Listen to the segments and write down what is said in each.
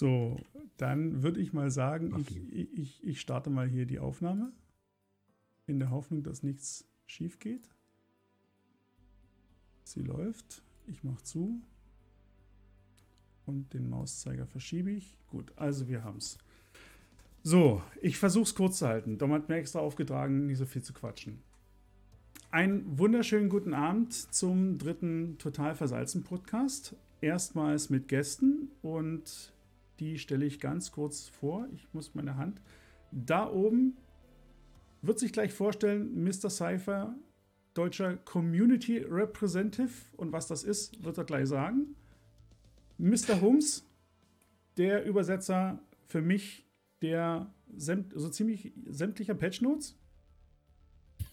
So, dann würde ich mal sagen, ich, ich, ich starte mal hier die Aufnahme. In der Hoffnung, dass nichts schief geht. Sie läuft. Ich mache zu. Und den Mauszeiger verschiebe ich. Gut, also wir haben es. So, ich versuche es kurz zu halten. Dom hat mir extra aufgetragen, nicht so viel zu quatschen. Einen wunderschönen guten Abend zum dritten Total Versalzen Podcast. Erstmals mit Gästen und die stelle ich ganz kurz vor. Ich muss meine Hand. Da oben wird sich gleich vorstellen, Mr. Cypher, deutscher Community Representative. Und was das ist, wird er gleich sagen. Mr. Hums, der Übersetzer für mich der so ziemlich sämtlicher Patchnotes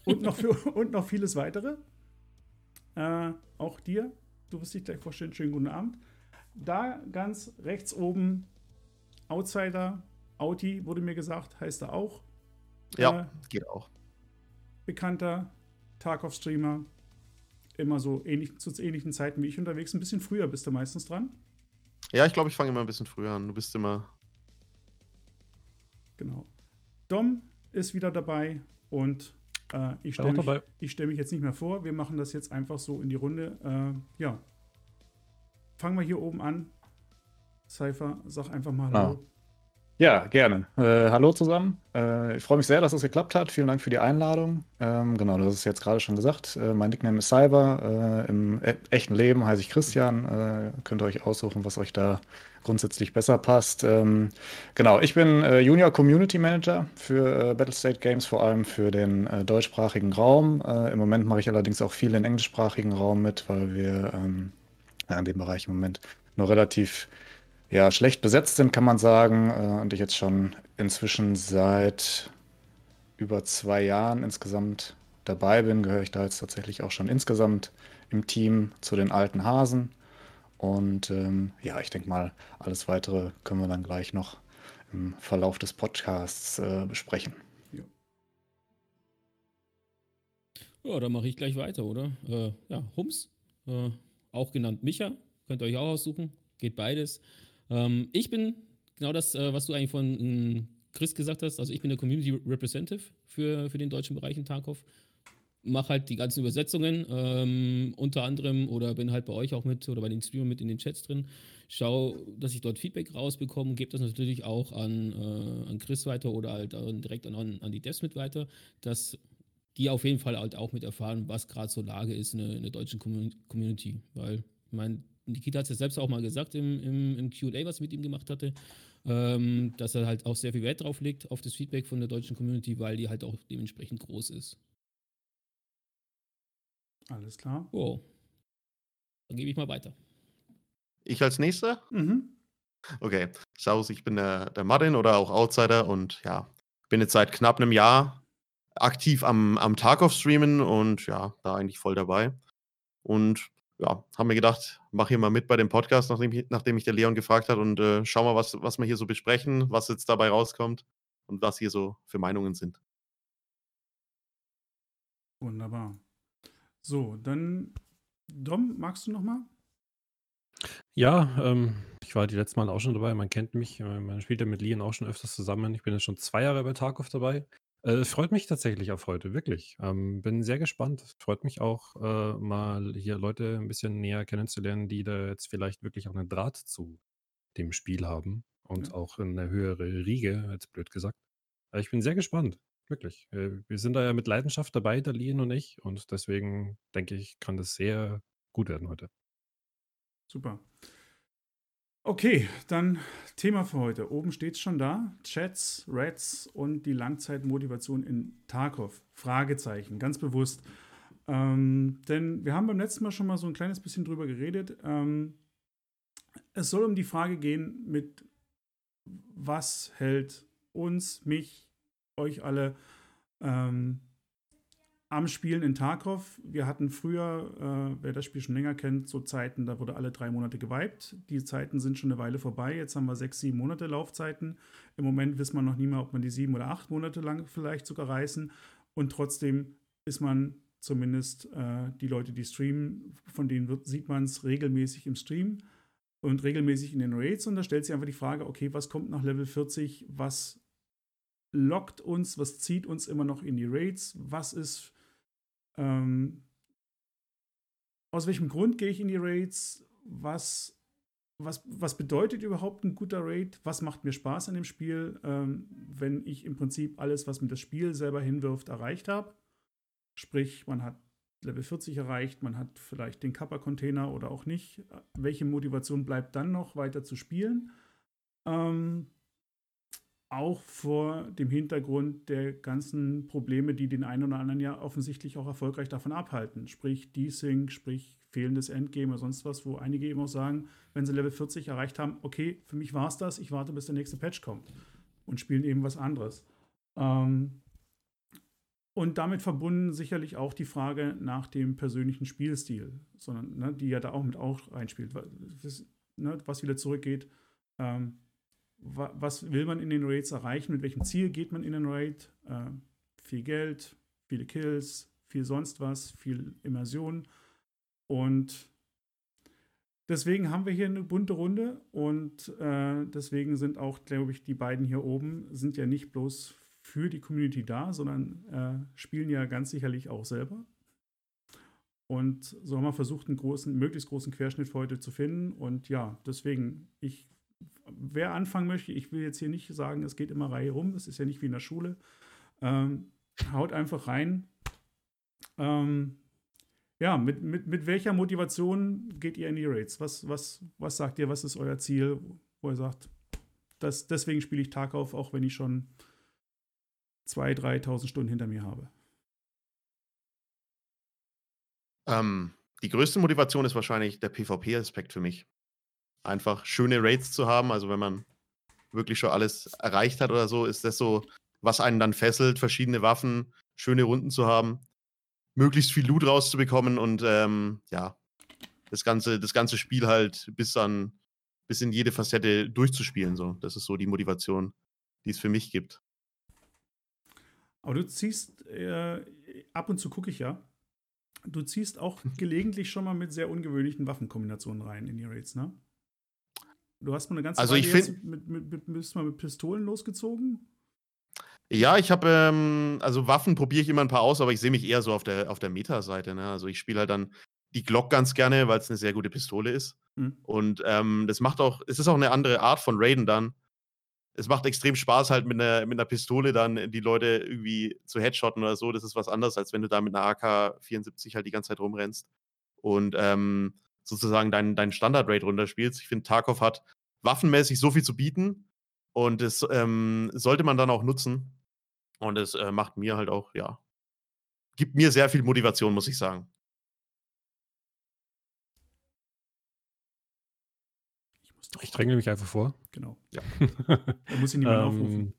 und noch, für, und noch vieles weitere. Äh, auch dir, du wirst dich gleich vorstellen, schönen guten Abend. Da ganz rechts oben Outsider, Auti wurde mir gesagt, heißt er auch. Ja, äh, geht auch. Bekannter Tarkov-Streamer. Immer so ähnlich, zu ähnlichen Zeiten wie ich unterwegs. Ein bisschen früher bist du meistens dran. Ja, ich glaube, ich fange immer ein bisschen früher an. Du bist immer. Genau. Dom ist wieder dabei und äh, ich stelle mich, stell mich, jetzt nicht mehr vor. Wir machen das jetzt einfach so in die Runde. Äh, ja. Fangen wir hier oben an. Cypher, sag einfach mal ah. Hallo. Ja, gerne. Äh, hallo zusammen. Äh, ich freue mich sehr, dass es geklappt hat. Vielen Dank für die Einladung. Ähm, genau, das ist jetzt gerade schon gesagt. Äh, mein Nickname ist Cyber. Äh, Im e echten Leben heiße ich Christian. Äh, könnt ihr euch aussuchen, was euch da grundsätzlich besser passt. Ähm, genau, ich bin äh, Junior Community Manager für Battlestate Games, vor allem für den deutschsprachigen Raum. Im Moment mache ich allerdings auch viel im englischsprachigen Raum mit, weil wir ähm, ja, in dem Bereich im Moment nur relativ ja, schlecht besetzt sind, kann man sagen. Äh, und ich jetzt schon inzwischen seit über zwei Jahren insgesamt dabei bin, gehöre ich da jetzt tatsächlich auch schon insgesamt im Team zu den alten Hasen. Und ähm, ja, ich denke mal, alles weitere können wir dann gleich noch im Verlauf des Podcasts äh, besprechen. Ja. dann mache ich gleich weiter, oder? Äh, ja, Hums, äh, auch genannt Micha, könnt ihr euch auch aussuchen, geht beides. Ähm, ich bin genau das, äh, was du eigentlich von ähm, Chris gesagt hast. Also ich bin der Community Representative für, für den deutschen Bereich in Tarkov. Mache halt die ganzen Übersetzungen, ähm, unter anderem, oder bin halt bei euch auch mit oder bei den Streamern mit in den Chats drin. Schau, dass ich dort Feedback rausbekomme, gebe das natürlich auch an, äh, an Chris weiter oder halt direkt an, an die Devs mit weiter, dass die auf jeden Fall halt auch mit erfahren, was gerade so Lage ist in der, in der deutschen Community. Weil, ich meine, Nikita hat es ja selbst auch mal gesagt im, im, im QA, was ich mit ihm gemacht hatte, ähm, dass er halt auch sehr viel Wert drauf legt, auf das Feedback von der deutschen Community, weil die halt auch dementsprechend groß ist. Alles klar. Oh. Dann gebe ich mal weiter. Ich als nächster? Mhm. Okay. Servus, ich bin der, der Martin oder auch Outsider und ja, bin jetzt seit knapp einem Jahr aktiv am, am Tarkov streamen und ja, da eigentlich voll dabei. Und ja, haben wir gedacht, mach hier mal mit bei dem Podcast, nachdem, ich, nachdem mich der Leon gefragt hat und äh, schau mal, was, was wir hier so besprechen, was jetzt dabei rauskommt und was hier so für Meinungen sind. Wunderbar. So, dann Dom, magst du noch mal? Ja, ähm, ich war die letzten Mal auch schon dabei. Man kennt mich. Äh, man spielt ja mit Leon auch schon öfters zusammen. Ich bin jetzt schon zwei Jahre bei Tarkov dabei. Äh, freut mich tatsächlich auf heute, wirklich. Ähm, bin sehr gespannt. Freut mich auch, äh, mal hier Leute ein bisschen näher kennenzulernen, die da jetzt vielleicht wirklich auch einen Draht zu dem Spiel haben und Ja. auch eine höhere Riege, jetzt blöd gesagt. Äh, ich bin sehr gespannt, wirklich. Äh, wir sind da ja mit Leidenschaft dabei, der Lien und ich, und deswegen denke ich, kann das sehr gut werden heute. Super. Okay, dann Thema für heute. Oben steht es schon da. Chats, Reds und die Langzeitmotivation in Tarkov. Fragezeichen, ganz bewusst. Ähm, denn wir haben beim letzten Mal schon mal so ein kleines bisschen drüber geredet. Ähm, es soll um die Frage gehen, mit was hält uns, mich, euch alle ähm, am Spielen in Tarkov. Wir hatten früher, äh, wer das Spiel schon länger kennt, so Zeiten, da wurde alle drei Monate geweibt. Die Zeiten sind schon eine Weile vorbei. Jetzt haben wir sechs, sieben Monate Laufzeiten. Im Moment wissen wir noch nie mehr, ob man die sieben oder acht Monate lang vielleicht sogar reißen. Und trotzdem ist man zumindest äh, die Leute, die streamen, von denen wird, sieht man es regelmäßig im Stream. und regelmäßig in den Raids und da stellt sich einfach die Frage, okay, was kommt nach Level 40, was lockt uns, was zieht uns immer noch in die Raids, was ist, ähm, aus welchem Grund gehe ich in die Raids, was, was, was bedeutet überhaupt ein guter Raid, was macht mir Spaß an dem Spiel, ähm, wenn ich im Prinzip alles, was mir das Spiel selber hinwirft, erreicht habe. Sprich, man hat Level 40 erreicht, man hat vielleicht den Kappa-Container oder auch nicht. Welche Motivation bleibt dann noch, weiter zu spielen? Ähm, auch vor dem Hintergrund der ganzen Probleme, die den einen oder anderen ja offensichtlich auch erfolgreich davon abhalten. Sprich Desync, sprich fehlendes Endgame oder sonst was, wo einige eben auch sagen, wenn sie Level 40 erreicht haben, okay, für mich war es das, ich warte, bis der nächste Patch kommt und spielen eben was anderes. Ähm, und damit verbunden sicherlich auch die Frage nach dem persönlichen Spielstil, sondern ne, die ja da auch mit auch reinspielt, was, ne, was wieder zurückgeht. Ähm, was will man in den Raids erreichen? Mit welchem Ziel geht man in den Raid? Äh, viel Geld, viele Kills, viel sonst was, viel Immersion. Und deswegen haben wir hier eine bunte Runde und äh, deswegen sind auch, glaube ich, die beiden hier oben sind ja nicht bloß für die Community da, sondern äh, spielen ja ganz sicherlich auch selber. Und so haben wir versucht, einen großen, möglichst großen Querschnitt für heute zu finden. Und ja, deswegen, ich, wer anfangen möchte, ich will jetzt hier nicht sagen, es geht immer Reihe rum, es ist ja nicht wie in der Schule. Ähm, haut einfach rein. Ähm, ja, mit, mit, mit welcher Motivation geht ihr in die Raids? Was, was, was sagt ihr, was ist euer Ziel, wo ihr sagt, das, deswegen spiele ich Tag auf, auch wenn ich schon 2.000, 3.000 Stunden hinter mir habe? Ähm, die größte Motivation ist wahrscheinlich der PvP-Aspekt für mich. Einfach schöne Raids zu haben. Also, wenn man wirklich schon alles erreicht hat oder so, ist das so, was einen dann fesselt, verschiedene Waffen, schöne Runden zu haben, möglichst viel Loot rauszubekommen und ähm, ja, das ganze, das ganze Spiel halt bis dann, bis in jede Facette durchzuspielen. So. Das ist so die Motivation, die es für mich gibt. Aber du ziehst, äh, ab und zu gucke ich ja, du ziehst auch gelegentlich schon mal mit sehr ungewöhnlichen Waffenkombinationen rein in die Raids, ne? Du hast mal eine ganze also Weile ich find, mit, mit, mit, bist mal mit Pistolen losgezogen? Ja, ich habe, ähm, also Waffen probiere ich immer ein paar aus, aber ich sehe mich eher so auf der, auf der Meta-Seite. Ne? Also ich spiele halt dann die Glock ganz gerne, weil es eine sehr gute Pistole ist. Mhm. Und ähm, das macht auch, es ist auch eine andere Art von Raiden dann es macht extrem Spaß, halt mit einer, mit einer Pistole dann die Leute irgendwie zu headshotten oder so. Das ist was anderes, als wenn du da mit einer AK-74 halt die ganze Zeit rumrennst und ähm, sozusagen deinen dein Standard-Rate runterspielst. Ich finde, Tarkov hat waffenmäßig so viel zu bieten und das ähm, sollte man dann auch nutzen. Und es äh, macht mir halt auch, ja, gibt mir sehr viel Motivation, muss ich sagen. Ich dränge mich einfach vor. Genau. Ja. da muss ich niemand aufrufen.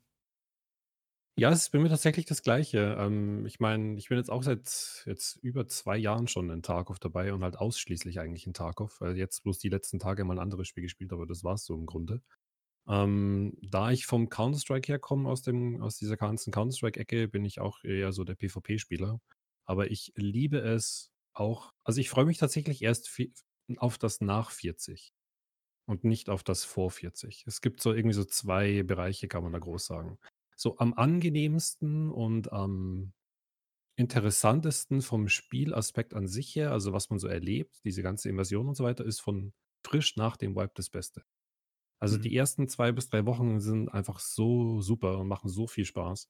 Ja, es ist bei mir tatsächlich das Gleiche. Ähm, ich meine, ich bin jetzt auch seit jetzt über zwei Jahren schon in Tarkov dabei und halt ausschließlich eigentlich in Tarkov. Also jetzt bloß die letzten Tage mal ein anderes Spiel gespielt, aber das war es so im Grunde. Ähm, da ich vom Counter-Strike herkomme, aus, aus dieser ganzen Counter-Strike-Ecke, bin ich auch eher so der PvP-Spieler. Aber ich liebe es auch, also ich freue mich tatsächlich erst auf das nach 40 und nicht auf das vor 40. Es gibt so irgendwie so zwei Bereiche, kann man da groß sagen. So am angenehmsten und am interessantesten vom Spielaspekt an sich her, also was man so erlebt, diese ganze Invasion und so weiter, ist von frisch nach dem Wipe das Beste. Also mhm. die ersten zwei bis drei Wochen sind einfach so super und machen so viel Spaß.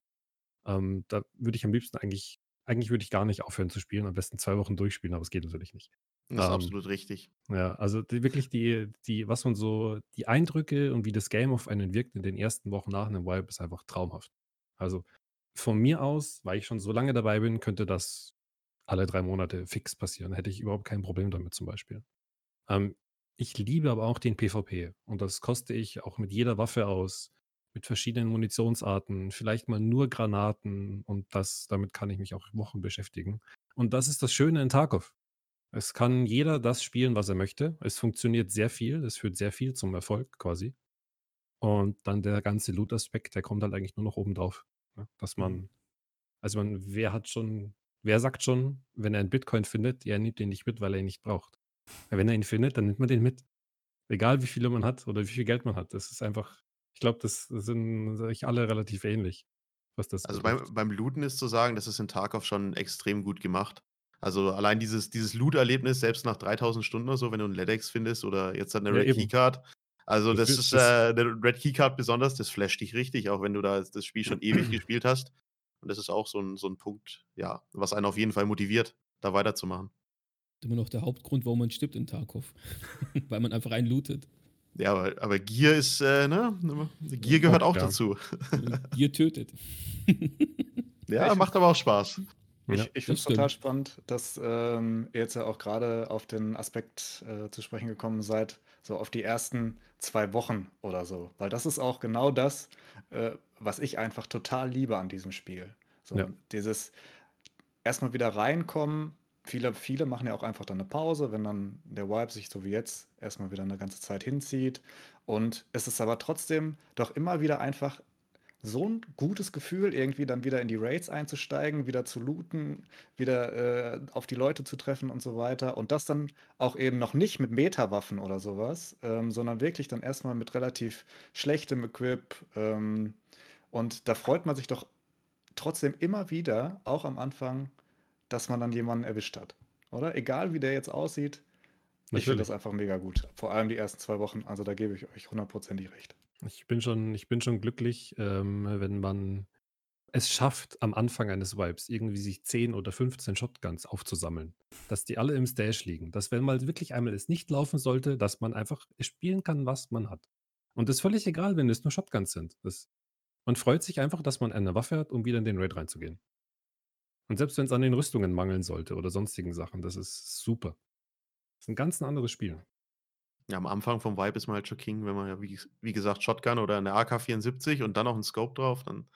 Ähm, da würde ich am liebsten eigentlich, eigentlich würde ich gar nicht aufhören zu spielen, am besten zwei Wochen durchspielen, aber es geht natürlich nicht. Das ist ähm, absolut richtig. Ja, also die, wirklich die, die, was man so, die Eindrücke und wie das Game auf einen wirkt in den ersten Wochen nach einem Wipe ist einfach traumhaft. Also von mir aus, weil ich schon so lange dabei bin, könnte das alle drei Monate fix passieren. Hätte ich überhaupt kein Problem damit zum Beispiel. Ähm, ich liebe aber auch den PvP und das koste ich auch mit jeder Waffe aus, mit verschiedenen Munitionsarten, vielleicht mal nur Granaten und das, damit kann ich mich auch Wochen beschäftigen. Und das ist das Schöne in Tarkov. Es kann jeder das spielen, was er möchte. Es funktioniert sehr viel. Es führt sehr viel zum Erfolg quasi. Und dann der ganze Loot-Aspekt, der kommt halt eigentlich nur noch oben drauf. Ne? Dass man, mhm. also man, wer hat schon, wer sagt schon, wenn er einen Bitcoin findet, er nimmt den nicht mit, weil er ihn nicht braucht. Wenn er ihn findet, dann nimmt man den mit. Egal wie viele man hat oder wie viel Geld man hat. Das ist einfach, ich glaube, das sind sich alle relativ ähnlich, was das Also beim, beim Looten ist zu sagen, das ist in Tarkov schon extrem gut gemacht. Also allein dieses, dieses Loot-Erlebnis, selbst nach 3000 Stunden oder so, wenn du einen LEDX findest oder jetzt halt eine Ja, Red eben. Keycard. Also Das das ist- das- äh, eine Red Keycard besonders, das flasht dich richtig, auch wenn du da das Spiel schon ewig gespielt hast. Und das ist auch so ein, so ein Punkt, ja, was einen auf jeden Fall motiviert, da weiterzumachen. Immer noch der Hauptgrund, warum man stirbt in Tarkov. Weil man einfach einen lootet. Ja, aber, aber Gier ist, äh, ne? Gier gehört auch Ja. dazu. Ihr tötet. Ja, macht aber auch Spaß. Ja, Ich, ich finde es total spannend, dass ähm, ihr jetzt ja auch gerade auf den Aspekt äh, zu sprechen gekommen seid, so auf die ersten zwei Wochen oder so. Weil das ist auch genau das, äh, was ich einfach total liebe an diesem Spiel. So Ja. dieses erstmal wieder reinkommen. Viele, viele machen ja auch einfach dann eine Pause, wenn dann der Vibe sich so wie jetzt erstmal wieder eine ganze Zeit hinzieht. Und es ist aber trotzdem doch immer wieder einfach so ein gutes Gefühl, irgendwie dann wieder in die Raids einzusteigen, wieder zu looten, wieder äh, auf die Leute zu treffen und so weiter. Und das dann auch eben noch nicht mit Meta-Waffen oder sowas, ähm, sondern wirklich dann erstmal mit relativ schlechtem Equip. Ähm, und da freut man sich doch trotzdem immer wieder, auch am Anfang, dass man dann jemanden erwischt hat. Oder? Egal wie der jetzt aussieht. Ich finde Natürlich. das einfach mega gut. Vor allem die ersten zwei Wochen. Also da gebe ich euch hundertprozentig recht. Ich bin schon, ich bin schon glücklich, ähm, wenn man es schafft, am Anfang eines Vibes irgendwie sich 10 oder 15 Shotguns aufzusammeln. Dass die alle im Stash liegen. Dass, wenn mal wirklich einmal es nicht laufen sollte, dass man einfach spielen kann, was man hat. Und das ist völlig egal, wenn es nur Shotguns sind. Das, man freut sich einfach, dass man eine Waffe hat, um wieder in den Raid reinzugehen. Und selbst wenn es an den Rüstungen mangeln sollte oder sonstigen Sachen, das ist super. Das ist ein ganz anderes Spiel. Ja, am Anfang vom Vibe ist man halt schon King, wenn man ja, wie, wie gesagt, Shotgun oder eine AK-74 und dann noch einen Scope drauf, dann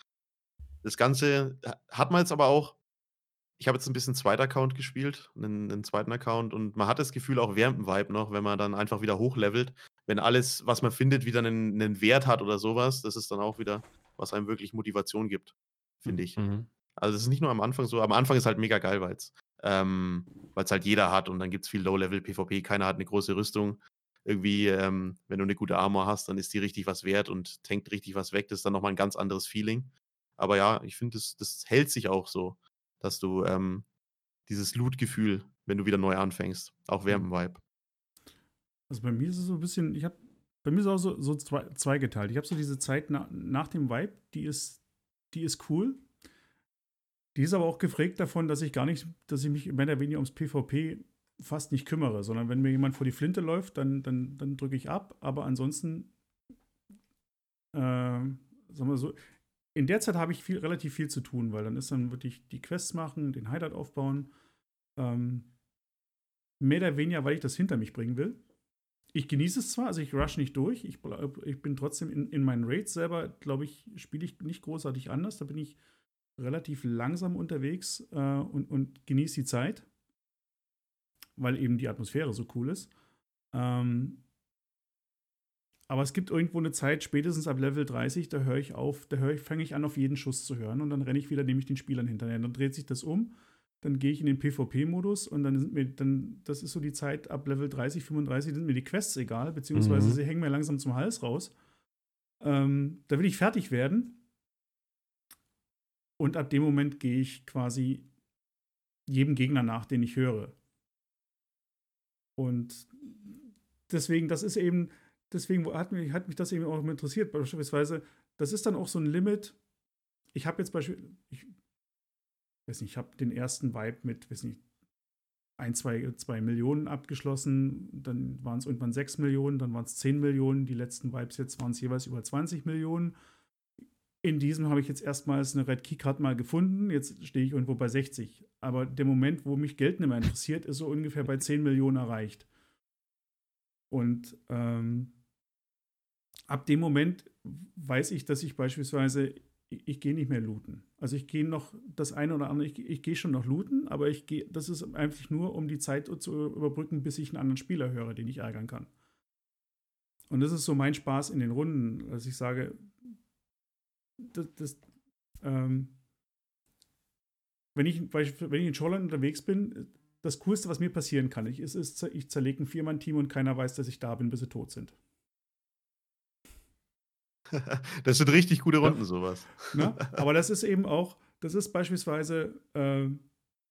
das Ganze ha- hat man jetzt aber auch. Ich habe jetzt ein bisschen zweiter Account gespielt, einen, einen zweiten Account und man hat das Gefühl auch während dem Vibe noch, wenn man dann einfach wieder hochlevelt, wenn alles, was man findet, wieder einen, einen Wert hat oder sowas, das ist dann auch wieder, was einem wirklich Motivation gibt, finde ich. Mhm. Also es ist nicht nur am Anfang so, am Anfang ist halt mega geil, weil es ähm, weil's halt jeder hat und dann gibt es viel Low-Level-PvP, keiner hat eine große Rüstung. Irgendwie, ähm, wenn du eine gute Armor hast, dann ist die richtig was wert und tankt richtig was weg. Das ist dann nochmal ein ganz anderes Feeling. Aber ja, ich finde, das, das hält sich auch so, dass du ähm, dieses Loot-Gefühl, wenn du wieder neu anfängst, auch während dem Vibe. Also bei mir ist es so ein bisschen, ich habe, bei mir ist es auch so, so zwei, zweigeteilt. Ich habe so diese Zeit na, nach dem Vibe, die ist, die ist cool. Die ist aber auch geprägt davon, dass ich gar nicht, dass ich mich mehr oder weniger ums PvP fast nicht kümmere, sondern wenn mir jemand vor die Flinte läuft, dann, dann, dann drücke ich ab. Aber ansonsten, äh, sagen wir so, in der Zeit habe ich viel, relativ viel zu tun, weil dann ist dann wirklich die Quests machen, den Hideout aufbauen. Ähm, mehr oder weniger, weil ich das hinter mich bringen will. Ich genieße es zwar, also ich rush nicht durch, ich, ich bin trotzdem in, in meinen Raids selber, glaube ich, spiele ich nicht großartig anders. Da bin ich relativ langsam unterwegs äh, und, und genieße die Zeit, weil eben die Atmosphäre so cool ist. Ähm, aber es gibt irgendwo eine Zeit, spätestens ab Level 30, da höre ich auf, da höre ich, fange ich an, auf jeden Schuss zu hören und dann renne ich wieder nämlich den Spielern hinterher. Dann dreht sich das um, dann gehe ich in den PvP-Modus und dann sind mir, dann, das ist so die Zeit, ab Level 30, 35 sind mir die Quests egal, beziehungsweise Mhm. sie hängen mir langsam zum Hals raus. Ähm, da will ich fertig werden. Und ab dem Moment gehe ich quasi jedem Gegner nach, den ich höre. Und deswegen, das ist eben, deswegen hat mich, hat mich das eben auch interessiert. Beispielsweise, das ist dann auch so ein Limit. Ich habe jetzt beispielsweise, ich weiß nicht, ich habe den ersten Vibe mit, weiß nicht, ein, zwei, zwei Millionen abgeschlossen, dann waren es irgendwann sechs Millionen, dann waren es zehn Millionen, die letzten Vibes jetzt waren es jeweils über 20 Millionen. In diesem habe ich jetzt erstmals eine Red Keycard mal gefunden, jetzt stehe ich irgendwo bei 60. Aber der Moment, wo mich Geld nicht mehr interessiert, ist so ungefähr bei 10 Millionen erreicht. Und ähm, ab dem Moment weiß ich, dass ich beispielsweise, ich, ich gehe nicht mehr looten. Also ich gehe noch das eine oder andere, ich, ich gehe schon noch looten, aber ich gehe, das ist einfach nur, um die Zeit zu überbrücken, bis ich einen anderen Spieler höre, den ich ärgern kann. Und das ist so mein Spaß in den Runden, dass ich sage, das, das ähm, wenn ich, wenn ich in Shoreline unterwegs bin, das Coolste, was mir passieren kann. Ich, ist, ist, ich zerlege ein Viermann-Team und keiner weiß, dass ich da bin, bis sie tot sind. das sind richtig gute Runden, ja. sowas. Ne? Aber das ist eben auch, das ist beispielsweise, äh,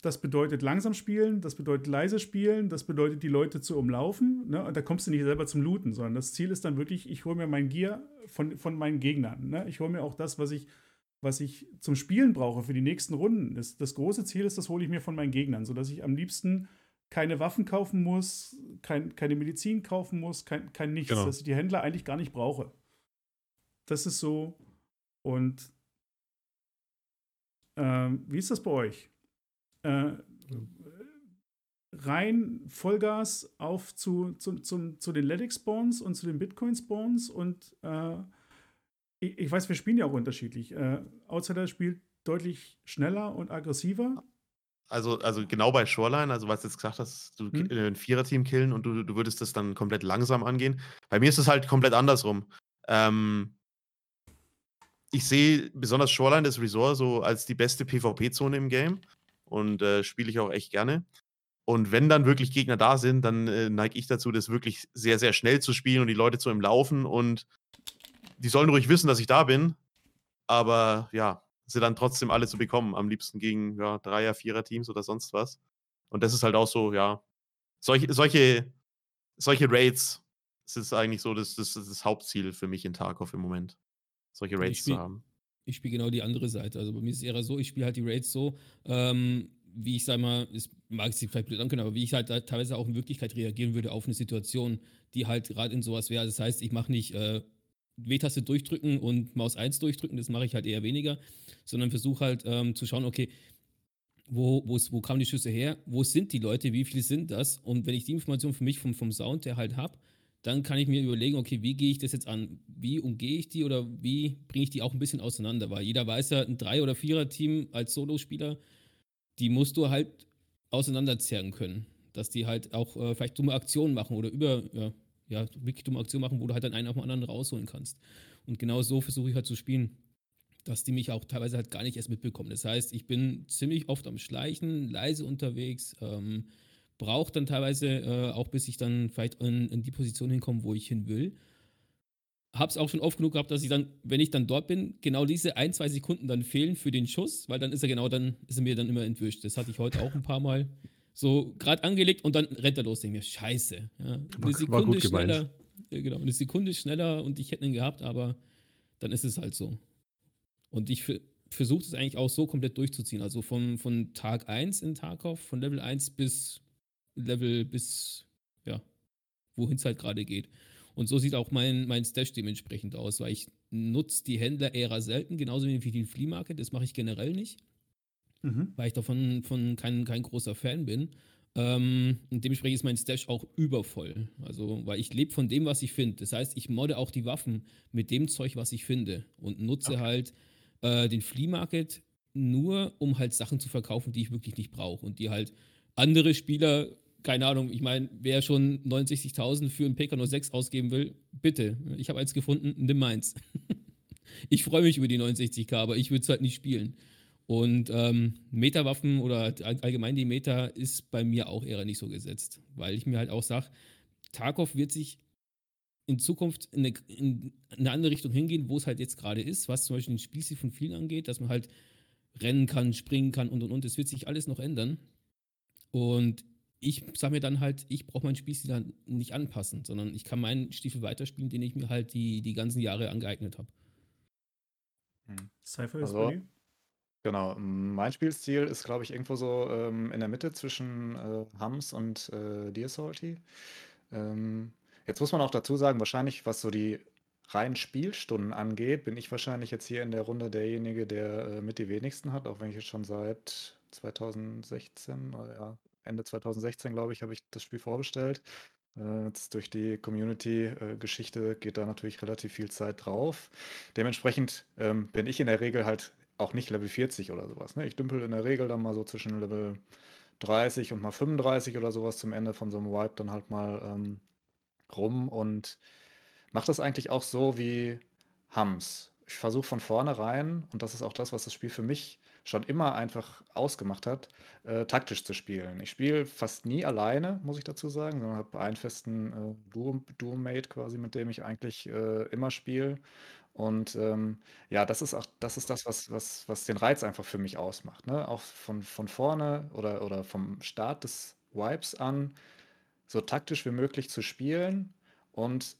das bedeutet langsam spielen, das bedeutet leise spielen, das bedeutet die Leute zu umlaufen. Ne? Und da kommst du nicht selber zum Looten, sondern das Ziel ist dann wirklich, ich hole mir mein Gear von, von meinen Gegnern. Ne? Ich hole mir auch das, was ich, was ich zum Spielen brauche für die nächsten Runden. Das, das große Ziel ist, das hole ich mir von meinen Gegnern, sodass ich am liebsten keine Waffen kaufen muss, kein, keine Medizin kaufen muss, kein, kein nichts, genau. dass ich die Händler eigentlich gar nicht brauche. Das ist so. Und ähm, wie ist das bei euch? Äh, rein Vollgas auf zu, zu, zu, zu den Ledic-Spawns und zu den Bitcoin-Spawns und äh, ich, ich, weiß, wir spielen ja auch unterschiedlich. Äh, Outsider spielt deutlich schneller und aggressiver. Also, also genau bei Shoreline, also was du jetzt gesagt hast, du hm? ein Viererteam killen und du, du würdest das dann komplett langsam angehen. Bei mir ist es halt komplett andersrum. Ähm, ich sehe besonders Shoreline, das Resort, so als die beste PvP-Zone im Game und äh, spiele ich auch echt gerne. Und wenn dann wirklich Gegner da sind, dann äh, neige ich dazu, das wirklich sehr, sehr schnell zu spielen und die Leute zu im Laufen. Und die sollen ruhig wissen, dass ich da bin. Aber ja, sie dann trotzdem alle zu bekommen. Am liebsten gegen ja, Dreier-, Vierer-Teams oder sonst was. Und das ist halt auch so, ja, solche, solche, solche Raids, das ist eigentlich so das, das, das Hauptziel für mich in Tarkov im Moment solche Raids zu haben. Ich spiele genau die andere Seite. Also bei mir ist es eher so, ich spiele halt die Raids so, ähm, wie ich sag mal, es mag sich vielleicht blöd ankönnen, aber wie ich halt teilweise auch in Wirklichkeit reagieren würde auf eine Situation, die halt gerade in sowas wäre. Das heißt, ich mache nicht äh, W-Taste durchdrücken und Maus 1 durchdrücken, das mache ich halt eher weniger, sondern versuche halt ähm, zu schauen, okay, wo, wo kamen die Schüsse her, wo sind die Leute, wie viele sind das? Und wenn ich die Information für mich vom, vom Sound her halt habe, dann kann ich mir überlegen, okay, wie gehe ich das jetzt an? Wie umgehe ich die oder wie bringe ich die auch ein bisschen auseinander? Weil jeder weiß ja, ein Drei- oder Vierer-Team als Solospieler, die musst du halt auseinanderzerren können. Dass die halt auch äh, vielleicht dumme Aktionen machen oder über, ja, ja, wirklich dumme Aktionen machen, wo du halt dann einen auf den anderen rausholen kannst. Und genau so versuche ich halt zu spielen, dass die mich auch teilweise halt gar nicht erst mitbekommen. Das heißt, ich bin ziemlich oft am Schleichen, leise unterwegs, ähm, braucht dann teilweise äh, auch, bis ich dann vielleicht in, in die Position hinkomme, wo ich hin will. Hab's auch schon oft genug gehabt, dass ich dann, wenn ich dann dort bin, genau diese ein, zwei Sekunden dann fehlen für den Schuss, weil dann ist er genau, dann ist er mir dann immer entwischt. Das hatte ich heute auch ein paar Mal so gerade angelegt und dann rennt er los. Denke mir, scheiße. Ja, eine Sekunde schneller, genau, eine Sekunde schneller und ich hätte ihn gehabt, aber dann ist es halt so. Und ich versuche es eigentlich auch so komplett durchzuziehen. Also von, von Tag 1 in Tarkov, von Level 1 bis Level bis, ja, wohin es halt gerade geht. Und so sieht auch mein, mein Stash dementsprechend aus, weil ich nutze die Händler eher selten, genauso wie die Flea Market. Das mache ich generell nicht, mhm. weil ich davon von kein, kein großer Fan bin. Ähm, und dementsprechend ist mein Stash auch übervoll. Also, weil ich lebe von dem, was ich finde. Das heißt, ich modde auch die Waffen mit dem Zeug, was ich finde. Und nutze okay. halt äh, den Flea Market nur, um halt Sachen zu verkaufen, die ich wirklich nicht brauche. Und die halt andere Spieler keine Ahnung, ich meine, wer schon 69.000 für ein PK06 ausgeben will, bitte. Ich habe eins gefunden, nimm meins. ich freue mich über die 69k, aber ich würde es halt nicht spielen. Und ähm, Meta-Waffen oder allgemein die Meta ist bei mir auch eher nicht so gesetzt, weil ich mir halt auch sage, Tarkov wird sich in Zukunft in eine, in eine, andere Richtung hingehen, wo es halt jetzt gerade ist, was zum Beispiel den Spielstil von vielen angeht, dass man halt rennen kann, springen kann und und und. Es wird sich alles noch ändern. Und ich sage mir dann halt, ich brauche meinen Spielstil dann nicht anpassen, sondern ich kann meinen Stiefel weiterspielen, den ich mir halt die, die ganzen Jahre angeeignet habe. Hm. Cypher ist also, Genau, mein Spielstil ist, glaube ich, irgendwo so ähm, in der Mitte zwischen äh, Hams und äh, Dear Salty. Ähm, jetzt muss man auch dazu sagen, wahrscheinlich, was so die reinen Spielstunden angeht, bin ich wahrscheinlich jetzt hier in der Runde derjenige, der äh, mit die wenigsten hat, auch wenn ich jetzt schon seit 2016, oder ja, Ende 2016, glaube ich, habe ich das Spiel vorbestellt. Äh, jetzt durch die Community-Geschichte geht da natürlich relativ viel Zeit drauf. Dementsprechend ähm, bin ich in der Regel halt auch nicht Level 40 oder sowas. Ne? Ich dümpel in der Regel dann mal so zwischen Level 30 und mal 35 oder sowas zum Ende von so einem Wipe dann halt mal ähm, rum und mache das eigentlich auch so wie Hams. ich versuche von vornherein, und das ist auch das, was das Spiel für mich schon immer einfach ausgemacht hat, äh, taktisch zu spielen. Ich spiele fast nie alleine, muss ich dazu sagen, sondern habe einen festen äh, Duo, Duo-Mate quasi, mit dem ich eigentlich äh, immer spiele. Und ähm, ja, das ist auch, das ist das, was, was, was den Reiz einfach für mich ausmacht. Ne? Auch von, von vorne oder, oder vom Start des Wipes an, so taktisch wie möglich zu spielen und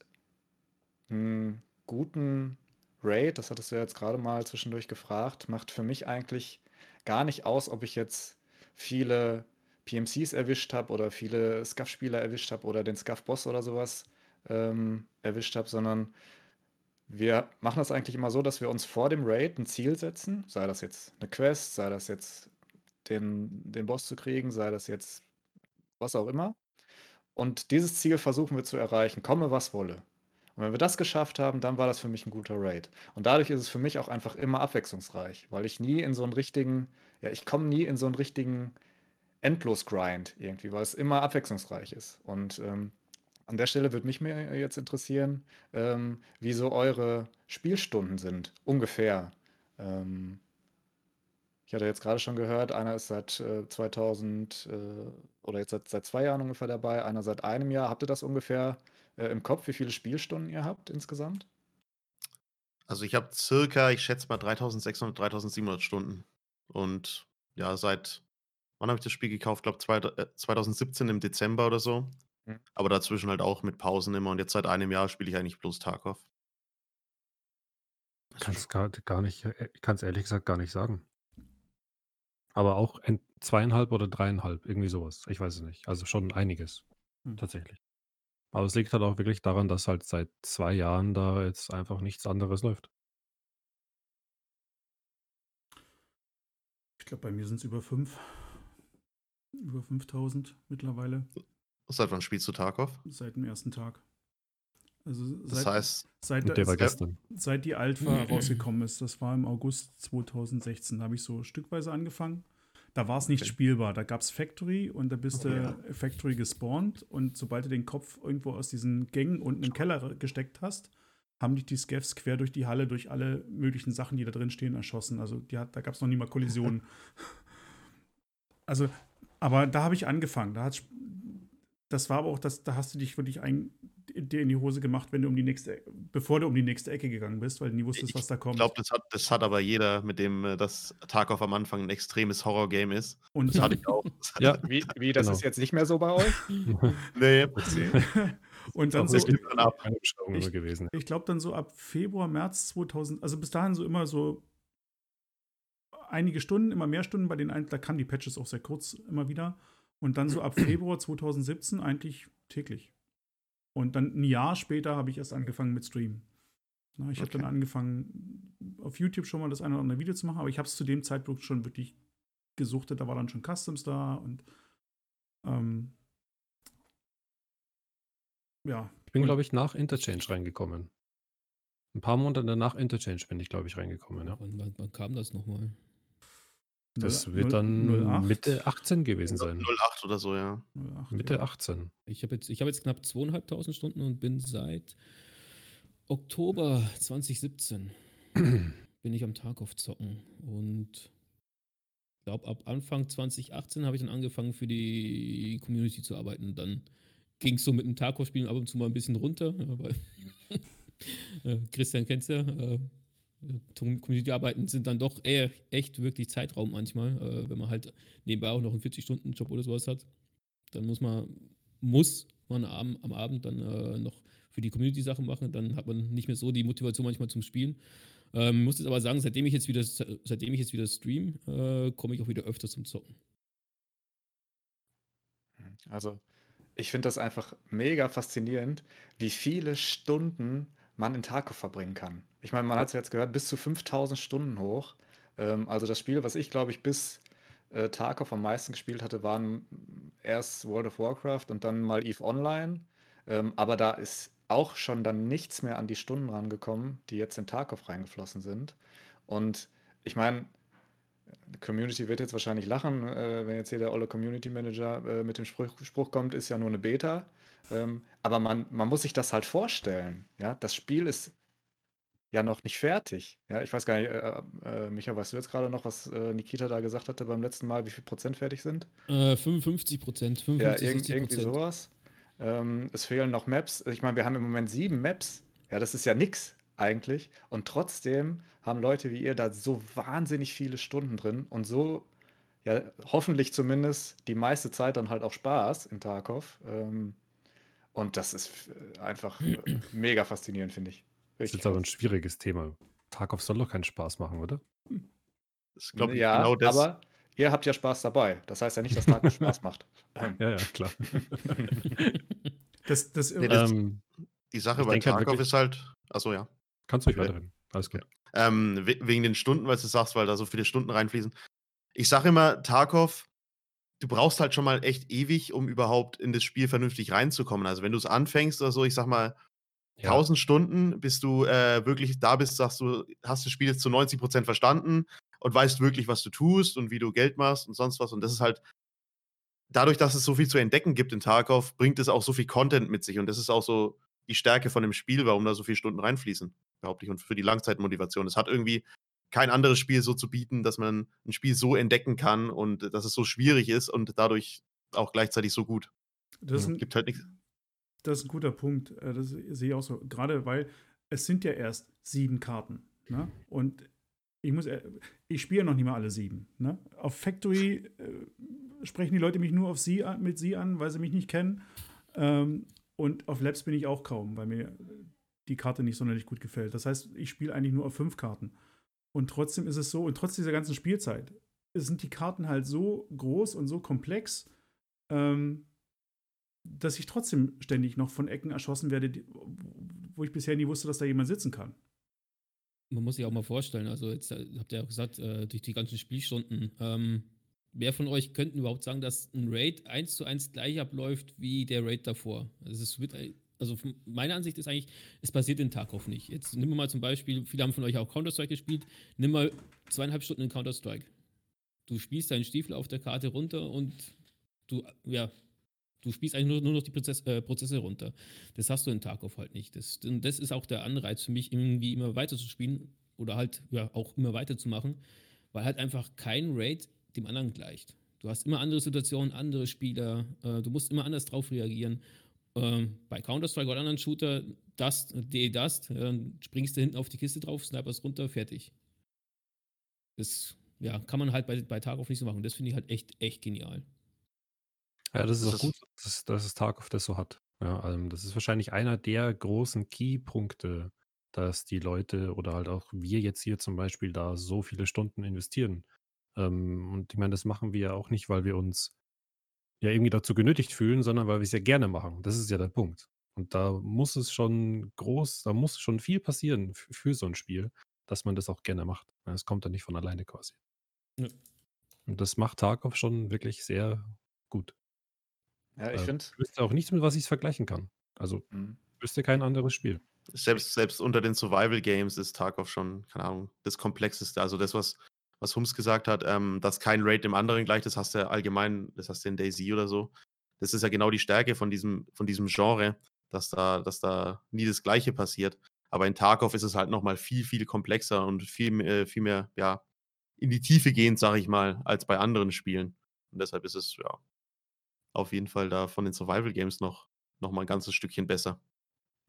einen guten Raid, das hattest du ja jetzt gerade mal zwischendurch gefragt, macht für mich eigentlich gar nicht aus, ob ich jetzt viele PMCs erwischt habe oder viele Scuff-Spieler erwischt habe oder den Scuff-Boss oder sowas ähm, erwischt habe, sondern wir machen das eigentlich immer so, dass wir uns vor dem Raid ein Ziel setzen, sei das jetzt eine Quest, sei das jetzt den, den Boss zu kriegen, sei das jetzt was auch immer. Und dieses Ziel versuchen wir zu erreichen, komme was wolle. Und wenn wir das geschafft haben, dann war das für mich ein guter Raid. Und dadurch ist es für mich auch einfach immer abwechslungsreich, weil ich nie in so einen richtigen, ja, ich komme nie in so einen richtigen Endlos-Grind irgendwie, weil es immer abwechslungsreich ist. Und ähm, an der Stelle würde mich mir jetzt interessieren, ähm, wie so eure Spielstunden sind, ungefähr. Ähm, ich hatte jetzt gerade schon gehört, einer ist seit äh, 2000 äh, oder jetzt seit, seit zwei Jahren ungefähr dabei, einer seit einem Jahr. Habt ihr das ungefähr äh, im Kopf, wie viele Spielstunden ihr habt insgesamt? Also ich habe circa, ich schätze mal 3600, 3700 Stunden. Und ja, seit, wann habe ich das Spiel gekauft? Ich glaube 2017 im Dezember oder so. Mhm. Aber dazwischen halt auch mit Pausen immer. Und jetzt seit einem Jahr spiele ich eigentlich bloß Tarkov. Kann es gar, gar nicht, äh, kann es ehrlich gesagt gar nicht sagen. Aber auch zweieinhalb oder dreieinhalb, irgendwie sowas. Ich weiß es nicht. Also schon einiges, hm. tatsächlich. Aber es liegt halt auch wirklich daran, dass halt seit zwei Jahren da jetzt einfach nichts anderes läuft. Ich glaube, bei mir sind es über fünf. Über 5000 mittlerweile. Seit wann spielst du Tarkov? Seit dem ersten Tag. Also seit, das heißt, seit, der war gestern. seit die Alpha rausgekommen ist, das war im August 2016, habe ich so stückweise angefangen. Da war es nicht okay. spielbar. Da gab es Factory und da bist oh, du ja. Factory gespawnt und sobald du den Kopf irgendwo aus diesen Gängen unten im Keller gesteckt hast, haben dich die Scavs quer durch die Halle, durch alle möglichen Sachen, die da drin stehen, erschossen. Also die hat, da gab es noch nie mal Kollisionen. also, aber da habe ich angefangen. Da hat, das war aber auch, das, da hast du dich wirklich ein, dir in die Hose gemacht, wenn du um die nächste, bevor du um die nächste Ecke gegangen bist, weil du nie wusstest, was da kommt. Ich glaube, das hat, das hat aber jeder, mit dem äh, das Tarkov am Anfang ein extremes Horror-Game ist. Und das hatte ich auch. ja, wie, wie das genau. ist jetzt nicht mehr so bei euch? nee. Und dann so. Dann ab, ich, gewesen. ich glaube dann so ab Februar, März 2000, also bis dahin so immer so einige Stunden, immer mehr Stunden bei den einen, da kamen die Patches auch sehr kurz immer wieder. Und dann so ab Februar 2017 eigentlich täglich. Und dann ein Jahr später habe ich erst angefangen mit Stream. Na, ich okay. habe dann angefangen, auf YouTube schon mal das eine oder andere Video zu machen, aber ich habe es zu dem Zeitpunkt schon wirklich gesuchtet. Da war dann schon Customs da und ähm, ja. Ich bin, glaube ich, nach Interchange reingekommen. Ein paar Monate nach Interchange bin ich, glaube ich, reingekommen. Ja. Wann, wann, wann kam das nochmal? Das wird dann 08? Mitte 18 gewesen sein. 08 oder so, ja. 08, Mitte 18. Ich habe jetzt, hab jetzt knapp zweieinhalbtausend Stunden und bin seit Oktober 2017 bin ich am Tag auf Zocken. Und ich glaube, ab Anfang 2018 habe ich dann angefangen, für die Community zu arbeiten. Dann ging es so mit dem Tarkov-Spielen ab und zu mal ein bisschen runter. Ja, äh, Christian kennst ja. Äh, Community-Arbeiten sind dann doch eher echt wirklich Zeitraum manchmal, äh, wenn man halt nebenbei auch noch einen 40-Stunden-Job oder sowas hat. Dann muss man, muss man am, am Abend dann äh, noch für die Community-Sachen machen, dann hat man nicht mehr so die Motivation manchmal zum Spielen. Ähm, muss jetzt aber sagen, seitdem ich jetzt wieder, seitdem ich jetzt wieder stream, äh, komme ich auch wieder öfter zum Zocken. Also, ich finde das einfach mega faszinierend, wie viele Stunden man in Tarkov verbringen kann. Ich meine, man hat es jetzt gehört, bis zu 5000 Stunden hoch. Ähm, also das Spiel, was ich glaube ich bis äh, Tarkov am meisten gespielt hatte, waren erst World of Warcraft und dann mal EVE Online. Ähm, aber da ist auch schon dann nichts mehr an die Stunden rangekommen, die jetzt in Tarkov reingeflossen sind. Und ich meine, die Community wird jetzt wahrscheinlich lachen, äh, wenn jetzt hier der olle Community Manager äh, mit dem Spruch, Spruch, kommt, ist ja nur eine Beta. Ähm, aber man, man muss sich das halt vorstellen. Ja? Das Spiel ist ja noch nicht fertig. Ja, ich weiß gar nicht, äh, äh, Micha, weißt du jetzt gerade noch, was äh, Nikita da gesagt hatte beim letzten Mal, wie viel Prozent fertig sind? Äh, 55 Prozent, 55, ja, irg irgendwie sowas. Ähm, es fehlen noch Maps. Ich meine, wir haben im Moment sieben Maps. Ja, das ist ja nix eigentlich. Und trotzdem haben Leute wie ihr da so wahnsinnig viele Stunden drin und so, ja, hoffentlich zumindest die meiste Zeit dann halt auch Spaß in Tarkov. Ähm, und das ist äh, einfach äh, mega faszinierend, finde ich. Das ist jetzt aber ein schwieriges Thema. Tarkov soll doch keinen Spaß machen, oder? Das glaube ich ja, genau das. Aber ihr habt ja Spaß dabei. Das heißt ja nicht, dass Tarkov Spaß macht. Ja, ja, klar. das, das, nee, das ähm, die Sache bei halt Tarkov ist halt. Achso, ja. Kannst du ruhig weiterreden. Alles gut. Ähm, wegen den Stunden, weil du sagst, weil da so viele Stunden reinfließen. Ich sage immer, Tarkov, du brauchst halt schon mal echt ewig, um überhaupt in das Spiel vernünftig reinzukommen. Also wenn du es anfängst oder so, ich sag mal, ja. 1000 Stunden, bis du äh, wirklich da bist, sagst du, hast das Spiel jetzt zu 90 Prozent verstanden und weißt wirklich, was du tust und wie du Geld machst und sonst was. Und das ist halt, dadurch, dass es so viel zu entdecken gibt in Tarkov, bringt es auch so viel Content mit sich. Und das ist auch so die Stärke von dem Spiel, warum da so viele Stunden reinfließen, behaupte ich. Und für die Langzeitmotivation. Es hat irgendwie kein anderes Spiel so zu bieten, dass man ein Spiel so entdecken kann und dass es so schwierig ist und dadurch auch gleichzeitig so gut. Das ein, gibt halt nichts. Das ist ein guter Punkt. Äh, das sehe ich auch so. Gerade weil es sind ja erst sieben Karten. Ne? Und ich muss, äh, ich spiele noch nicht mal alle sieben. Ne? Auf Factory äh, sprechen die Leute mich nur auf sie mit sie an, weil sie mich nicht kennen. Ähm, und auf Labs bin ich auch kaum, weil mir die Karte nicht sonderlich gut gefällt. Das heißt, ich spiele eigentlich nur auf fünf Karten. Und trotzdem ist es so, und trotz dieser ganzen Spielzeit, sind die Karten halt so groß und so komplex, ähm, dass ich trotzdem ständig noch von Ecken erschossen werde, die, wo ich bisher nie wusste, dass da jemand sitzen kann. Man muss sich auch mal vorstellen, also jetzt äh, habt ihr ja gesagt, äh, durch die ganzen Spielstunden, ähm, wer von euch könnte überhaupt sagen, dass ein Raid eins zu eins gleich abläuft wie der Raid davor? Also es wird also meine Ansicht ist eigentlich, es passiert in Tarkov nicht. Jetzt nimm mal zum Beispiel, viele haben von euch auch Counter-Strike gespielt, nimm mal zweieinhalb Stunden in Counter-Strike. Du spielst deinen Stiefel auf der Karte runter und du, ja, du spielst eigentlich nur, nur noch die Prozess, äh, Prozesse runter. Das hast du in Tarkov halt nicht. Das, das ist auch der Anreiz für mich, irgendwie immer weiter zu spielen oder halt ja auch immer weiter zu machen, weil halt einfach kein Raid dem anderen gleicht. Du hast immer andere Situationen, andere Spieler, äh, du musst immer anders drauf reagieren ähm, bei Counter-Strike oder anderen Shooter, Dust, DE Dust, äh, springst du hinten auf die Kiste drauf, snipers runter, fertig. Das ja, kann man halt bei, bei Tarkov nicht so machen. Das finde ich halt echt, echt genial. Ja, das ist das auch gut, dass, dass es Tarkov das so hat. Ja, also das ist wahrscheinlich einer der großen Key-Punkte, dass die Leute oder halt auch wir jetzt hier zum Beispiel da so viele Stunden investieren. Ähm, und ich meine, das machen wir ja auch nicht, weil wir uns ja irgendwie dazu genötigt fühlen, sondern weil wir es ja gerne machen. Das ist ja der Punkt. Und da muss es schon groß, da muss schon viel passieren für so ein Spiel, dass man das auch gerne macht. Es kommt dann nicht von alleine quasi. Ja. Und das macht Tarkov schon wirklich sehr gut. Ja, ich äh, finde. Ich wüsste auch nichts, mit was ich es vergleichen kann. Also, mhm. wüsste kein anderes Spiel. Selbst, selbst unter den Survival Games ist Tarkov schon, keine Ahnung, das komplexeste. Also das, was was Hums gesagt hat, ähm, dass kein Raid dem anderen gleich, das hast du allgemein, das hast du in Daisy oder so. Das ist ja genau die Stärke von diesem, von diesem Genre, dass da, dass da nie das Gleiche passiert. Aber in Tarkov ist es halt nochmal viel, viel komplexer und viel, äh, viel mehr, ja, in die Tiefe gehend, sage ich mal, als bei anderen Spielen. Und deshalb ist es, ja, auf jeden Fall da von den Survival Games noch, noch mal ein ganzes Stückchen besser.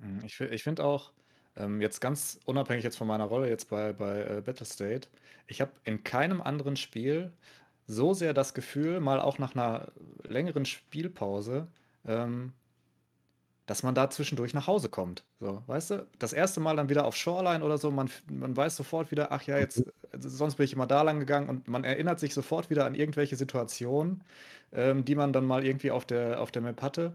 Hm, ich, ich finde auch, ähm, jetzt ganz unabhängig jetzt von meiner Rolle jetzt bei, bei äh, Battlestate, ich habe in keinem anderen Spiel so sehr das Gefühl, mal auch nach einer längeren Spielpause, ähm, dass man da zwischendurch nach Hause kommt. So, weißt du? Das erste Mal dann wieder auf Shoreline oder so, man, man weiß sofort wieder, ach ja, jetzt, sonst bin ich immer da lang gegangen und man erinnert sich sofort wieder an irgendwelche Situationen, ähm, die man dann mal irgendwie auf der, auf der Map hatte.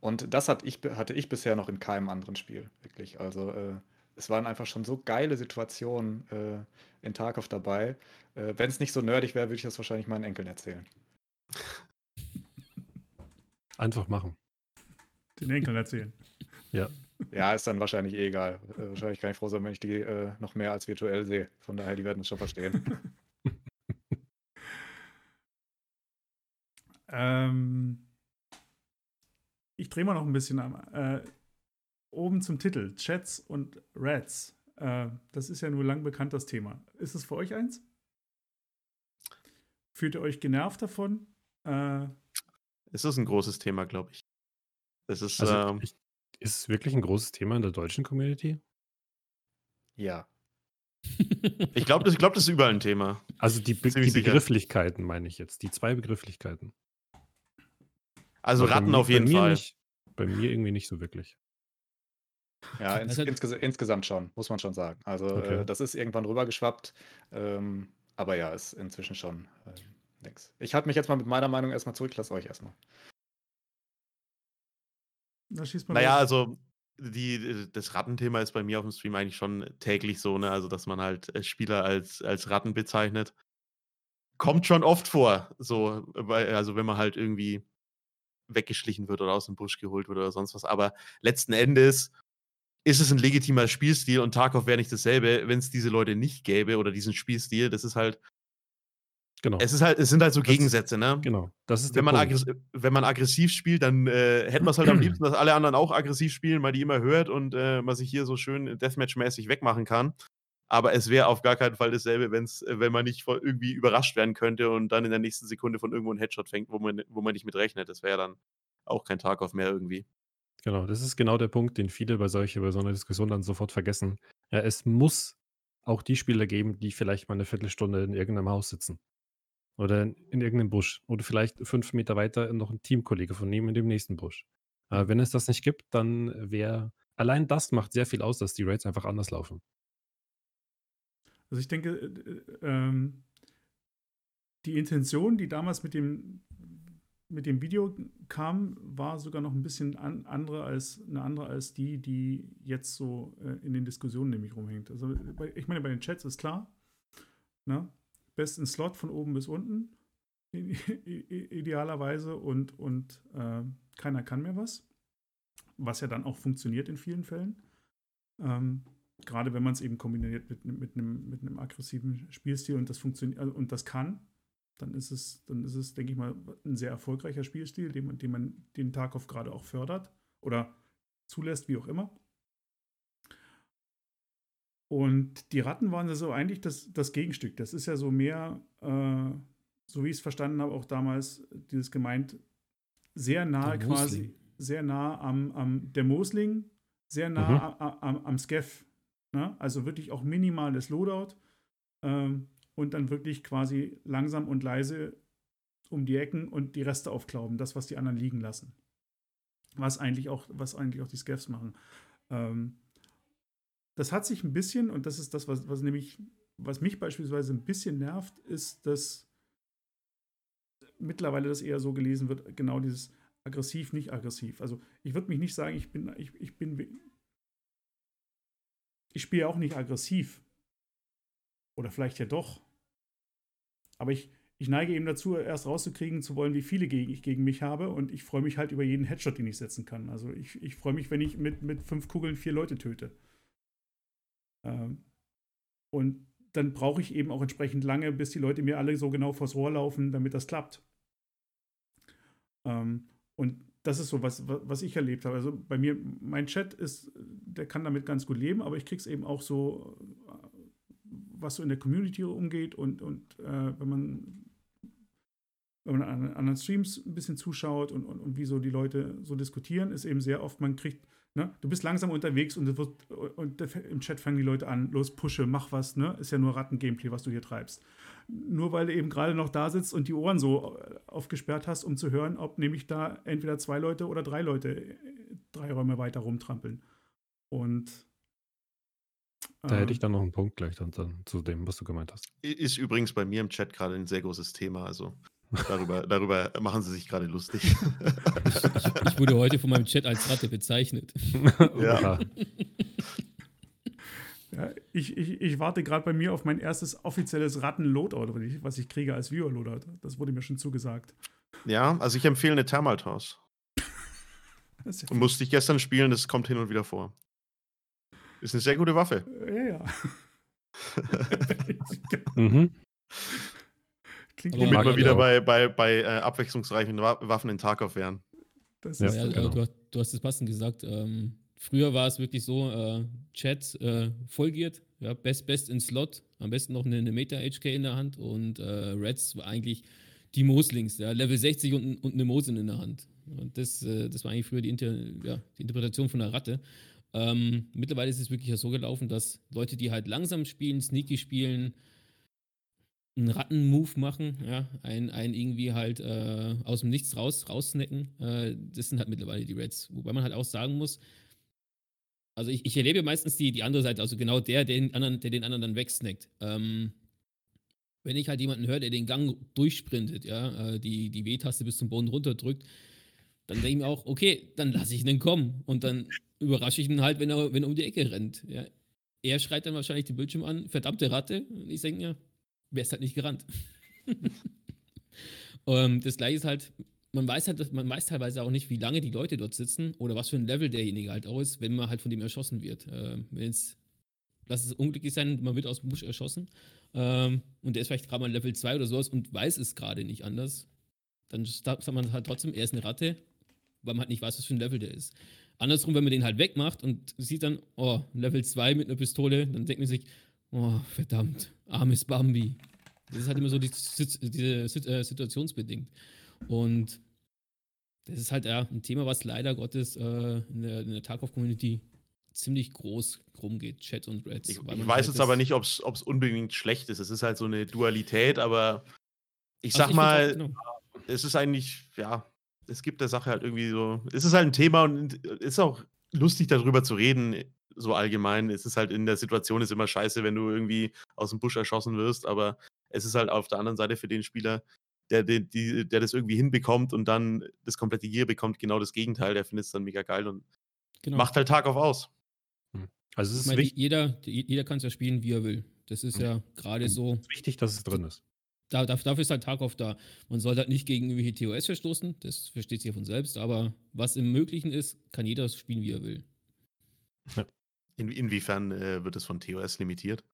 Und das hat ich, hatte ich bisher noch in keinem anderen Spiel, wirklich. Also äh, es waren einfach schon so geile Situationen äh, in Tarkov dabei. Äh, Wenn es nicht so nerdig wäre, würde ich das wahrscheinlich meinen Enkeln erzählen. Einfach machen. Den Enkeln erzählen. Ja. Ja, ist dann wahrscheinlich eh egal. Äh, wahrscheinlich kann ich froh sein, wenn ich die äh, noch mehr als virtuell sehe. Von daher, die werden es schon verstehen. ähm, ich drehe mal noch ein bisschen am. Äh, oben zum Titel, Chats und Rats. Äh, das ist ja nur lang bekannt, das Thema. Ist es für euch eins? Fühlt ihr euch genervt davon? Äh, es ist ein großes Thema, glaube ich. Es ist, Also, ähm, ich, ist es wirklich ein großes Thema in der deutschen Community? Ja. ich glaube, das, ich glaub, das ist überall ein Thema. Also die, Be die. Begrifflichkeiten meine ich jetzt, die zwei Begrifflichkeiten. Also Aber Ratten mir- auf jeden Fall. Nicht, bei mir irgendwie nicht so wirklich. Ja, ins, Also- insges insgesamt schon, muss man schon sagen. Also Okay. äh, das ist irgendwann rübergeschwappt. Ähm, aber ja, ist inzwischen schon äh, nix. Ich halte mich jetzt mal mit meiner Meinung erstmal zurück, lasst euch erstmal. man Naja, los. also die, das Rattenthema ist bei mir auf dem Stream eigentlich schon täglich so, ne? Also, dass man halt äh, Spieler als, als Ratten bezeichnet. Kommt schon oft vor. So, weil, also wenn man halt irgendwie weggeschlichen wird oder aus dem Busch geholt wird oder sonst was. Aber letzten Endes ist es ein legitimer Spielstil und Tarkov wäre nicht dasselbe, wenn es diese Leute nicht gäbe oder diesen Spielstil. Das ist halt, Genau. es ist halt, es sind halt so Das Gegensätze, ne? genau. Das ist wenn man, Punkt. wenn man aggressiv spielt, dann äh, hätte man es halt am liebsten, dass alle anderen auch aggressiv spielen, weil die immer hört und äh, man sich hier so schön Deathmatch-mäßig wegmachen kann. Aber es wäre auf gar keinen Fall dasselbe, wenn's, äh, wenn man nicht irgendwie überrascht werden könnte und dann in der nächsten Sekunde von irgendwo einen Headshot fängt, wo man, wo man nicht mit rechnet. Das wäre dann auch kein Tag auf mehr irgendwie. Genau, das ist genau der Punkt, den viele bei solcher, bei so einer Diskussion dann sofort vergessen. Ja, es muss auch die Spieler geben, die vielleicht mal eine Viertelstunde in irgendeinem Haus sitzen. Oder in, in irgendeinem Busch. Oder vielleicht fünf Meter weiter noch ein Teamkollege von ihm in dem nächsten Busch. Äh, wenn es das nicht gibt, dann wäre. Allein das macht sehr viel aus, dass die Raids einfach anders laufen. Also ich denke, äh, ähm, die Intention, die damals mit dem, mit dem Video kam, war sogar noch ein bisschen an, andere als, eine andere als die, die jetzt so äh, in den Diskussionen nämlich rumhängt. Also bei, ich meine, bei den Chats ist klar, ne? besten Slot von oben bis unten, idealerweise, und, und äh, keiner kann mehr was, was ja dann auch funktioniert in vielen Fällen. Ähm, gerade wenn man es eben kombiniert mit, mit, einem, mit einem aggressiven Spielstil und das funktioniert also, und das kann, dann ist es, dann ist es, denke ich mal, ein sehr erfolgreicher Spielstil, den man, den man den Tarkov gerade auch fördert oder zulässt, wie auch immer. Und die Ratten waren ja so eigentlich das, das Gegenstück. Das ist ja so mehr, äh, so wie ich es verstanden habe, auch damals dieses gemeint, sehr Der quasi, sehr nah am, am der Mosling, sehr nah Mhm. am, am, am Skeff. Ne? Also wirklich auch minimales Loadout ähm, und dann wirklich quasi langsam und leise um die Ecken und die Reste aufklauben, das, was die anderen liegen lassen. Was eigentlich auch, was eigentlich auch die Scavs machen. Ähm, das hat sich ein bisschen, und das ist das, was, was nämlich, was mich beispielsweise ein bisschen nervt, ist, dass mittlerweile das eher so gelesen wird, genau dieses aggressiv, nicht aggressiv. Also ich würde mich nicht sagen, ich bin, ich, ich bin, ich spiele auch nicht aggressiv. Oder vielleicht ja doch. Aber ich, ich neige eben dazu, erst rauszukriegen zu wollen, wie viele gegen ich gegen mich habe. Und ich freue mich halt über jeden Headshot, den ich setzen kann. Also ich, ich freue mich, wenn ich mit, mit fünf Kugeln vier Leute töte. Ähm, und dann brauche ich eben auch entsprechend lange, bis die Leute mir alle so genau vors Rohr laufen, damit das klappt. Ähm, und das ist so, was, was ich erlebt habe. Also bei mir, mein Chat ist, der kann damit ganz gut leben, aber ich kriege es eben auch so, was so in der Community umgeht und, und äh, wenn man wenn man an anderen Streams ein bisschen zuschaut und, und, und wie so die Leute so diskutieren, ist eben sehr oft, man kriegt, ne, du bist langsam unterwegs und, es wird, und im Chat fangen die Leute an, los, pushe, mach was, ne? Ist ja nur Ratten-Gameplay, was du hier treibst. Nur weil du eben gerade noch da sitzt und die Ohren so aufgesperrt hast, um zu hören, ob nämlich da entweder zwei Leute oder drei Leute drei Räume weiter rumtrampeln. Und Da hätte ähm, ich dann noch einen Punkt gleich dann, dann zu dem, was du gemeint hast. Ist übrigens bei mir im Chat gerade ein sehr großes Thema. Also darüber, darüber machen sie sich gerade lustig. Ich wurde heute von meinem Chat als Ratte bezeichnet. Ja. Ja, ich, ich, ich warte gerade bei mir auf mein erstes offizielles Ratten-Loadout, was ich- was ich kriege als Viewer-Loadout. Das wurde mir schon zugesagt. ja, also ich empfehle eine ist ja Musste ich gestern spielen, das kommt hin und wieder vor. Ist eine sehr gute Waffe. Ja, ja. Mhm. Klingt Aber Womit wir wieder auch. bei, bei, bei äh, abwechslungsreichen Wa Waffen in Tarkov wären. das Ja, ist, Ja, genau. du, hast- du hast es passend gesagt. Ähm, früher war es wirklich so, äh, Chat äh, vollgiert, ja, best, best in Slot, am besten noch eine, eine Meta-HK in der Hand und äh, Reds war eigentlich die Moslings, ja, Level 60 und, und eine Mosin in der Hand. Und das, äh, das war eigentlich früher die, Inter ja, die Interpretation von der Ratte. Ähm, mittlerweile ist es wirklich so gelaufen, dass Leute, die halt langsam spielen, sneaky spielen, einen Ratten-Move machen, ja, einen, einen irgendwie halt äh, aus dem Nichts raus, raussnacken. Äh, das sind halt mittlerweile die Reds. Wobei man halt auch sagen muss, also ich, ich erlebe meistens die, die andere Seite, also genau der, der den anderen, der den anderen dann wegsnackt. Ähm, wenn ich halt jemanden höre, der den Gang durchsprintet, ja, äh, die, die W-Taste bis zum Boden runterdrückt, dann denke ich mir auch, okay, dann lasse ich ihn kommen und dann überrasche ich ihn halt, wenn er, wenn er um die Ecke rennt. Ja. Er schreit dann wahrscheinlich den Bildschirm an, verdammte Ratte. Und ich denke mir, wer ist halt nicht gerannt? um, ähm, das gleiche ist halt, man weiß halt, man weiß teilweise auch nicht, wie lange die Leute dort sitzen oder was für ein Level derjenige halt auch ist, wenn man halt von dem erschossen wird. Ähm, wenn jetzt, lass es unglücklich sein, man wird aus dem Busch erschossen ähm, und der ist vielleicht gerade mal Level 2 oder sowas und weiß es gerade nicht anders, dann sagt man halt trotzdem, er ist eine Ratte, weil man halt nicht weiß, was für ein Level der ist. Andersrum, wenn man den halt wegmacht und sieht dann, oh, Level 2 mit einer Pistole, dann denkt man sich, oh, verdammt, armes Bambi. Das ist halt immer so die, diese äh, situationsbedingt. Und das ist halt ja ein Thema, was leider Gottes äh, in der, in der Tarkov-Community ziemlich groß rumgeht, Chat und Reds. Ich, ich weiß halt jetzt aber nicht, ob es unbedingt schlecht ist. Es ist halt so eine Dualität, aber ich also sag ich mal, genau. es ist eigentlich, ja, es gibt der Sache halt irgendwie so, es ist halt ein Thema und es ist auch lustig darüber zu reden, so allgemein. Es ist halt in der Situation ist immer scheiße, wenn du irgendwie aus dem Busch erschossen wirst, aber es ist halt auf der anderen Seite für den Spieler, der, der, die, der das irgendwie hinbekommt und dann das komplette Gear bekommt, genau das Gegenteil. Der findet es dann mega geil und genau. macht halt Tag auf aus. Hm. Also es ist meine, jeder, jeder kann es ja spielen, wie er will. Das ist hm. ja gerade so. Es ist wichtig, dass es drin ist. Da, dafür ist halt Tag auf da. Man soll halt nicht gegen irgendwelche TOS verstoßen, das versteht sich ja von selbst, aber was im Möglichen ist, kann jeder spielen, wie er will. Ja. In, inwiefern äh, wird es von TOS limitiert?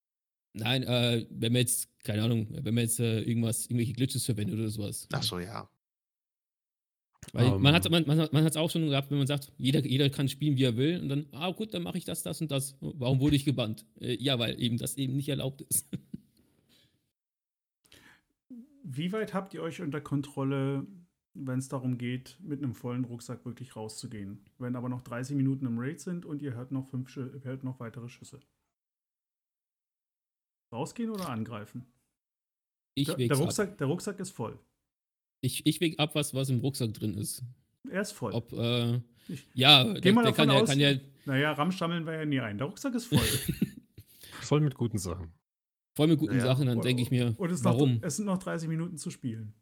Nein, äh, wenn man jetzt, keine Ahnung, wenn man jetzt äh, irgendwas, irgendwelche Glitches verwendet oder sowas. Ach so, ja. Weil um. man hat man, man, man es auch schon gehabt, wenn man sagt, jeder, jeder kann spielen, wie er will, und dann, ah gut, dann mache ich das, das und das. Warum wurde ich gebannt? Äh, ja, weil eben das eben nicht erlaubt ist. Wie weit habt ihr euch unter Kontrolle, wenn es darum geht, mit einem vollen Rucksack wirklich rauszugehen? Wenn aber noch 30 Minuten im Raid sind und ihr hört noch, fünf, hört noch weitere Schüsse. Rausgehen oder angreifen? Ich der, der, Rucksack, ab. der Rucksack ist voll. Ich, ich wege ab, was, was im Rucksack drin ist. Er ist voll. Ob, äh, ja, Geh der, mal der kann, aus, kann ja. Naja, Ram stammeln wir ja nie ein. Der Rucksack ist voll. voll mit guten Sachen. Voll mit guten ja, Sachen, dann denke ich mir, und es warum? Noch, es sind noch 30 Minuten zu spielen.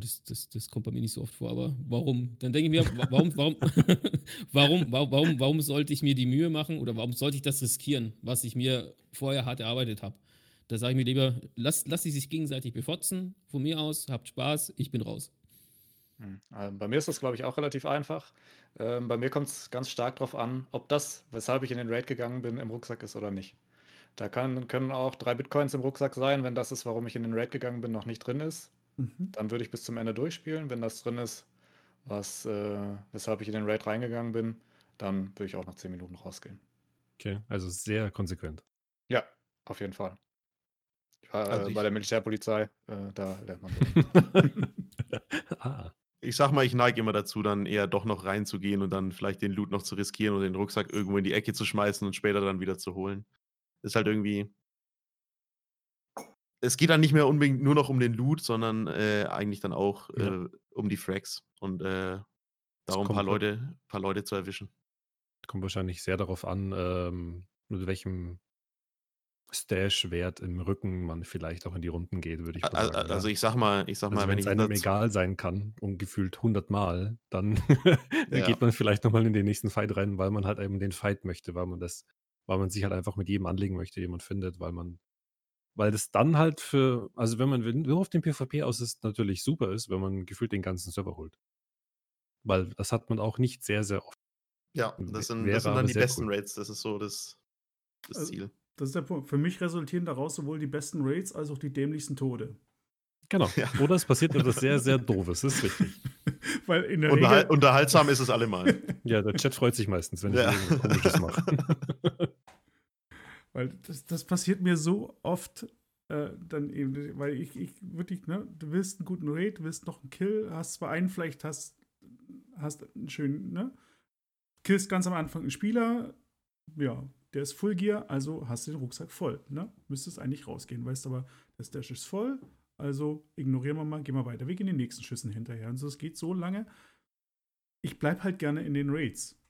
Das, das, das kommt bei mir nicht so oft vor, aber warum? Dann denke ich mir, warum, warum, warum, warum, warum sollte ich mir die Mühe machen oder warum sollte ich das riskieren, was ich mir vorher hart erarbeitet habe? Da sage ich mir lieber, lass, lass sie sich gegenseitig befotzen, von mir aus, habt Spaß, ich bin raus. Hm, also bei mir ist das, glaube ich, auch relativ einfach. Ähm, bei mir kommt es ganz stark darauf an, ob das, weshalb ich in den Raid gegangen bin, im Rucksack ist oder nicht. Da kann, können auch drei Bitcoins im Rucksack sein, wenn das ist, warum ich in den Raid gegangen bin, noch nicht drin ist. Mhm. Dann würde ich bis zum Ende durchspielen. Wenn das drin ist, was, äh, weshalb ich in den Raid reingegangen bin, dann würde ich auch nach 10 Minuten rausgehen. Okay, also sehr konsequent. Ja, auf jeden Fall. Ich war also äh, bei der Militärpolizei, äh, da lernt man. ah. Ich sag mal, ich neige immer dazu, dann eher doch noch reinzugehen und dann vielleicht den Loot noch zu riskieren und den Rucksack irgendwo in die Ecke zu schmeißen und später dann wieder zu holen. Ist halt irgendwie, es geht dann nicht mehr unbedingt nur noch um den Loot, sondern äh, eigentlich dann auch ja. äh, um die Frags und äh, darum ein paar Leute, paar Leute zu erwischen. Kommt wahrscheinlich sehr darauf an, ähm, mit welchem Stash-Wert im Rücken man vielleicht auch in die Runden geht, würde ich sagen. Also, also ich sag mal, ich sag also mal, wenn es einem egal sein kann und gefühlt 100 Mal, dann ja. geht man vielleicht nochmal in den nächsten Fight rein, weil man halt eben den Fight möchte, weil man das, weil man sich halt einfach mit jedem anlegen möchte, den man findet, weil man weil das dann halt für, also wenn man nur auf den PvP aus ist, natürlich super ist, wenn man gefühlt den ganzen Server holt. Weil das hat man auch nicht sehr, sehr oft. Ja, das sind, das sind dann die besten cool. Raids, das ist so das, das also, Ziel. Das ist der Punkt. Für mich resultieren daraus sowohl die besten Raids als auch die dämlichsten Tode. Genau. Ja. Oder es passiert etwas sehr, sehr Doofes. Das ist richtig. Weil in der Unterhal Regel... Unterhaltsam ist es allemal. Ja, der Chat freut sich meistens, wenn ich ja. irgendwas Komisches mache. Weil das, das passiert mir so oft, äh, dann eben, weil ich, ich wirklich, ne, du willst einen guten Raid, du willst noch einen Kill, hast zwar einen, vielleicht hast, hast einen schönen, ne? Killst ganz am Anfang einen Spieler, ja, der ist Full Gear, also hast du den Rucksack voll, ne? Müsstest eigentlich rausgehen, weißt aber, das Dash ist voll, also ignorieren wir mal, gehen wir weiter. Wir gehen den nächsten Schüssen hinterher. Und so, es geht so lange. Ich bleib halt gerne in den Raids.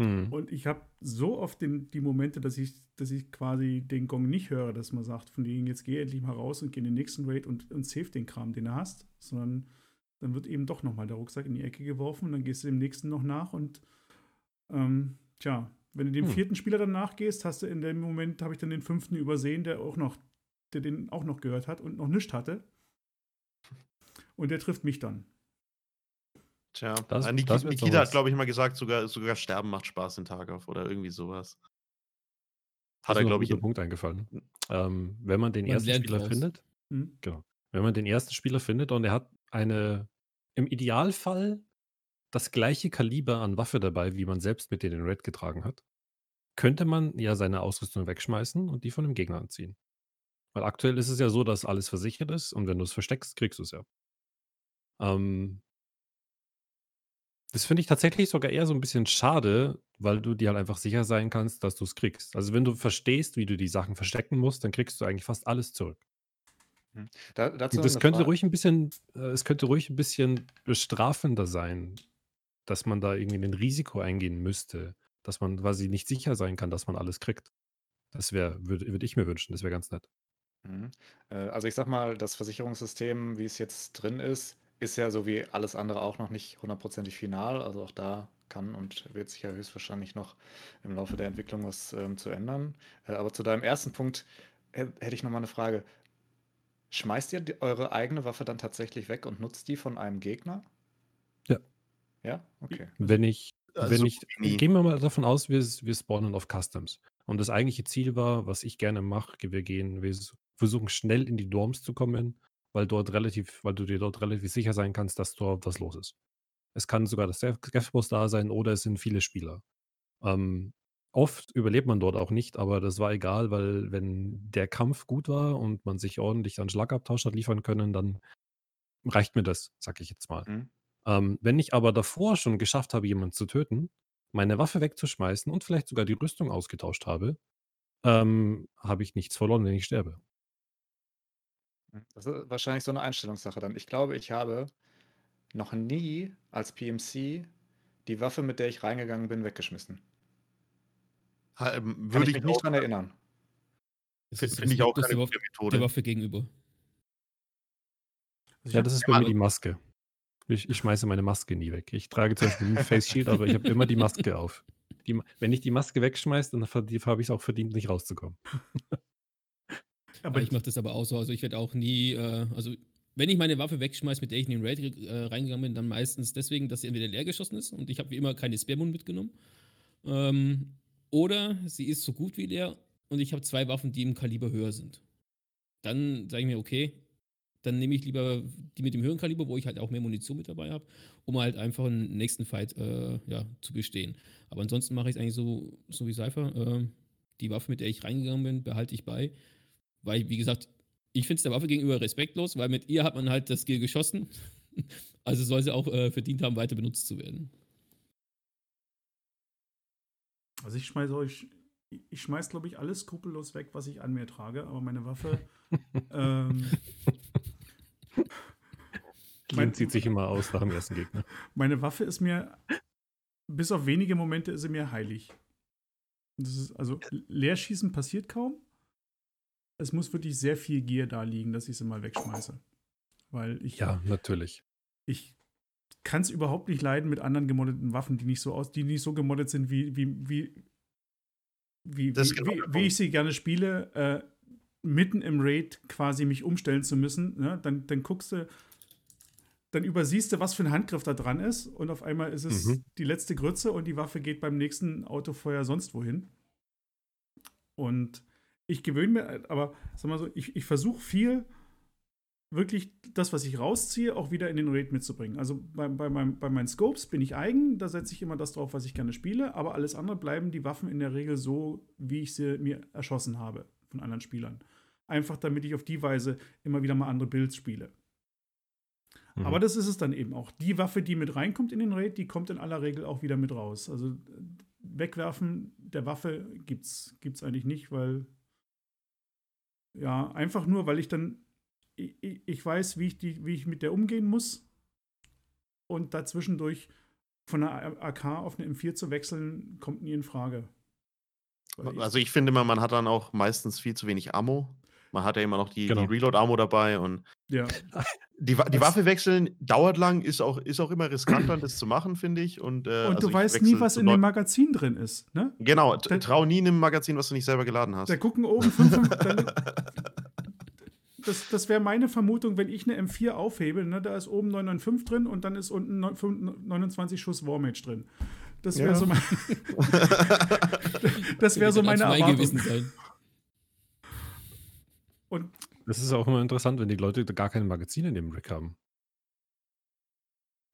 Hm. Und ich habe so oft den, die Momente, dass ich, dass ich quasi den Gong nicht höre, dass man sagt, von denen jetzt geh endlich mal raus und geh in den nächsten Raid und, und save den Kram, den du hast, sondern dann wird eben doch nochmal der Rucksack in die Ecke geworfen und dann gehst du dem nächsten noch nach und ähm, tja, wenn du dem hm. vierten Spieler dann nachgehst, hast du in dem Moment, habe ich dann den fünften übersehen, der auch noch der den auch noch gehört hat und noch nichts hatte. Und der trifft mich dann. Tja, das, Niki, das Nikita hat, glaube ich, mal gesagt, sogar, sogar Sterben macht Spaß den Tag auf oder irgendwie sowas. Hat er, glaube ich, einen Punkt eingefallen. Ähm, wenn man den man ersten Spieler raus. findet, hm? genau. Wenn man den ersten Spieler findet und er hat eine, im Idealfall das gleiche Kaliber an Waffe dabei, wie man selbst mit den Red getragen hat, könnte man ja seine Ausrüstung wegschmeißen und die von dem Gegner anziehen. Weil aktuell ist es ja so, dass alles versichert ist und wenn du es versteckst, kriegst du es ja. Ähm das finde ich tatsächlich sogar eher so ein bisschen schade, weil du dir halt einfach sicher sein kannst, dass du es kriegst. Also, wenn du verstehst, wie du die Sachen verstecken musst, dann kriegst du eigentlich fast alles zurück. Mhm. Da das könnte ruhig ein bisschen äh, es könnte ruhig ein bisschen bestrafender sein, dass man da irgendwie ein Risiko eingehen müsste, dass man quasi nicht sicher sein kann, dass man alles kriegt. Das wäre würde würde ich mir wünschen, das wäre ganz nett. Mhm. Äh, also ich sag mal, das Versicherungssystem, wie es jetzt drin ist, ist ja so wie alles andere auch noch nicht hundertprozentig final. Also auch da kann und wird sich ja höchstwahrscheinlich noch im Laufe der Entwicklung was ähm, zu ändern. Äh, aber zu deinem ersten Punkt hätte ich noch mal eine Frage. Schmeißt ihr die, eure eigene Waffe dann tatsächlich weg und nutzt die von einem Gegner? Ja. Ja? Okay. Wenn ich, also wenn ich, gehen wir mal davon aus, wir, wir spawnen auf Customs. Und das eigentliche Ziel war, was ich gerne mache, wir gehen, wir versuchen schnell in die Dorms zu kommen, weil dort relativ, weil du dir dort relativ sicher sein kannst, dass dort was los ist. Es kann sogar das Deathboss da sein oder es sind viele Spieler. Ähm, oft überlebt man dort auch nicht, aber das war egal, weil wenn der Kampf gut war und man sich ordentlich an Schlagabtausch hat liefern können, dann reicht mir das, sag ich jetzt mal. Mhm. Ähm, wenn ich aber davor schon geschafft habe, jemanden zu töten, meine Waffe wegzuschmeißen und vielleicht sogar die Rüstung ausgetauscht habe, ähm, habe ich nichts verloren, wenn ich sterbe. Hm, das ist wahrscheinlich so eine Einstellungssache dann. Ich glaube, ich habe noch nie als PMC die Waffe, mit der ich reingegangen bin, weggeschmissen. Ha, ähm, würde ich mich nicht dran erinnern. Das Finde ich auch keine gute Methode. Der Waffe gegenüber. Also ja, das ist bei mir die Maske. Ich, ich schmeiße meine Maske nie weg. Ich trage zum Beispiel ein Face Shield, aber ich habe immer die Maske auf. Die, wenn ich die Maske wegschmeiße, dann habe ich es auch verdient, nicht rauszukommen. Aber ich mache das aber auch so. Also ich werde auch nie, äh, also wenn ich meine Waffe wegschmeiße, mit der ich in den Raid äh, reingegangen bin, dann meistens deswegen, dass sie entweder leer geschossen ist und ich habe wie immer keine Sperrmund mitgenommen. Ähm, oder sie ist so gut wie leer und ich habe zwei Waffen, die im Kaliber höher sind. Dann sage ich mir, okay, dann nehme ich lieber die mit dem höheren Kaliber, wo ich halt auch mehr Munition mit dabei habe, um halt einfach einen nächsten Fight äh, ja, zu bestehen. Aber ansonsten mache ich es eigentlich so, so wie Cypher. Äh, die Waffe, mit der ich reingegangen bin, behalte ich bei. Weil, wie gesagt, ich finde es der Waffe gegenüber respektlos, weil mit ihr hat man halt das Skill geschossen. Also soll sie auch äh, verdient haben, weiter benutzt zu werden. Also ich schmeiße euch, ich schmeiß, glaube ich, alles skrupellos weg, was ich an mir trage, aber meine Waffe. ähm, mein, zieht sich immer aus nach dem ersten Gegner. Meine Waffe ist mir, bis auf wenige Momente, ist sie mir heilig. Das ist, also Leerschießen passiert kaum es muss wirklich sehr viel Gier da liegen, dass ich sie mal wegschmeiße. Weil ich. Ja, natürlich. Ich kann es überhaupt nicht leiden mit anderen gemoddeten Waffen, die nicht so aus, die nicht so gemoddet sind, wie, wie, wie, wie, wie, genau wie, wie ich sie gerne spiele, äh, mitten im Raid quasi mich umstellen zu müssen. Ne? Dann, dann guckst du, dann übersiehst du, was für ein Handgriff da dran ist, und auf einmal ist es mhm. die letzte Grütze und die Waffe geht beim nächsten Autofeuer sonst wohin. Und ich gewöhne mir, aber sag mal so, ich, ich versuche viel wirklich das, was ich rausziehe, auch wieder in den Raid mitzubringen. Also bei, bei, meinem, bei meinen Scopes bin ich eigen, da setze ich immer das drauf, was ich gerne spiele, aber alles andere bleiben die Waffen in der Regel so, wie ich sie mir erschossen habe von anderen Spielern. Einfach damit ich auf die Weise immer wieder mal andere Builds spiele. Mhm. Aber das ist es dann eben auch. Die Waffe, die mit reinkommt in den Raid, die kommt in aller Regel auch wieder mit raus. Also wegwerfen der Waffe gibt's, gibt's eigentlich nicht, weil ja, einfach nur, weil ich dann ich, ich weiß, wie ich, die, wie ich mit der umgehen muss. Und dazwischendurch von einer AK auf eine M4 zu wechseln, kommt nie in Frage. Also ich finde immer, man hat dann auch meistens viel zu wenig Ammo. Man hat ja immer noch die, genau. die Reload-Ammo dabei und ja. die, die Waffe wechseln dauert lang, ist auch, ist auch immer riskant, dann das zu machen, finde ich. Und, äh, und also du weißt nie, was in dem Magazin drin ist, ne? Genau, trau nie in einem Magazin, was du nicht selber geladen hast. Da gucken oben fünf, dann, das, das wäre meine Vermutung, wenn ich eine M4 aufhebe. Ne, da ist oben 995 drin und dann ist unten 29 Schuss Warmage drin. Das wäre ja. so, mein, das wär so meine Erwartung. Sein. Das ist auch immer interessant, wenn die Leute gar keine Magazine in dem Rig haben.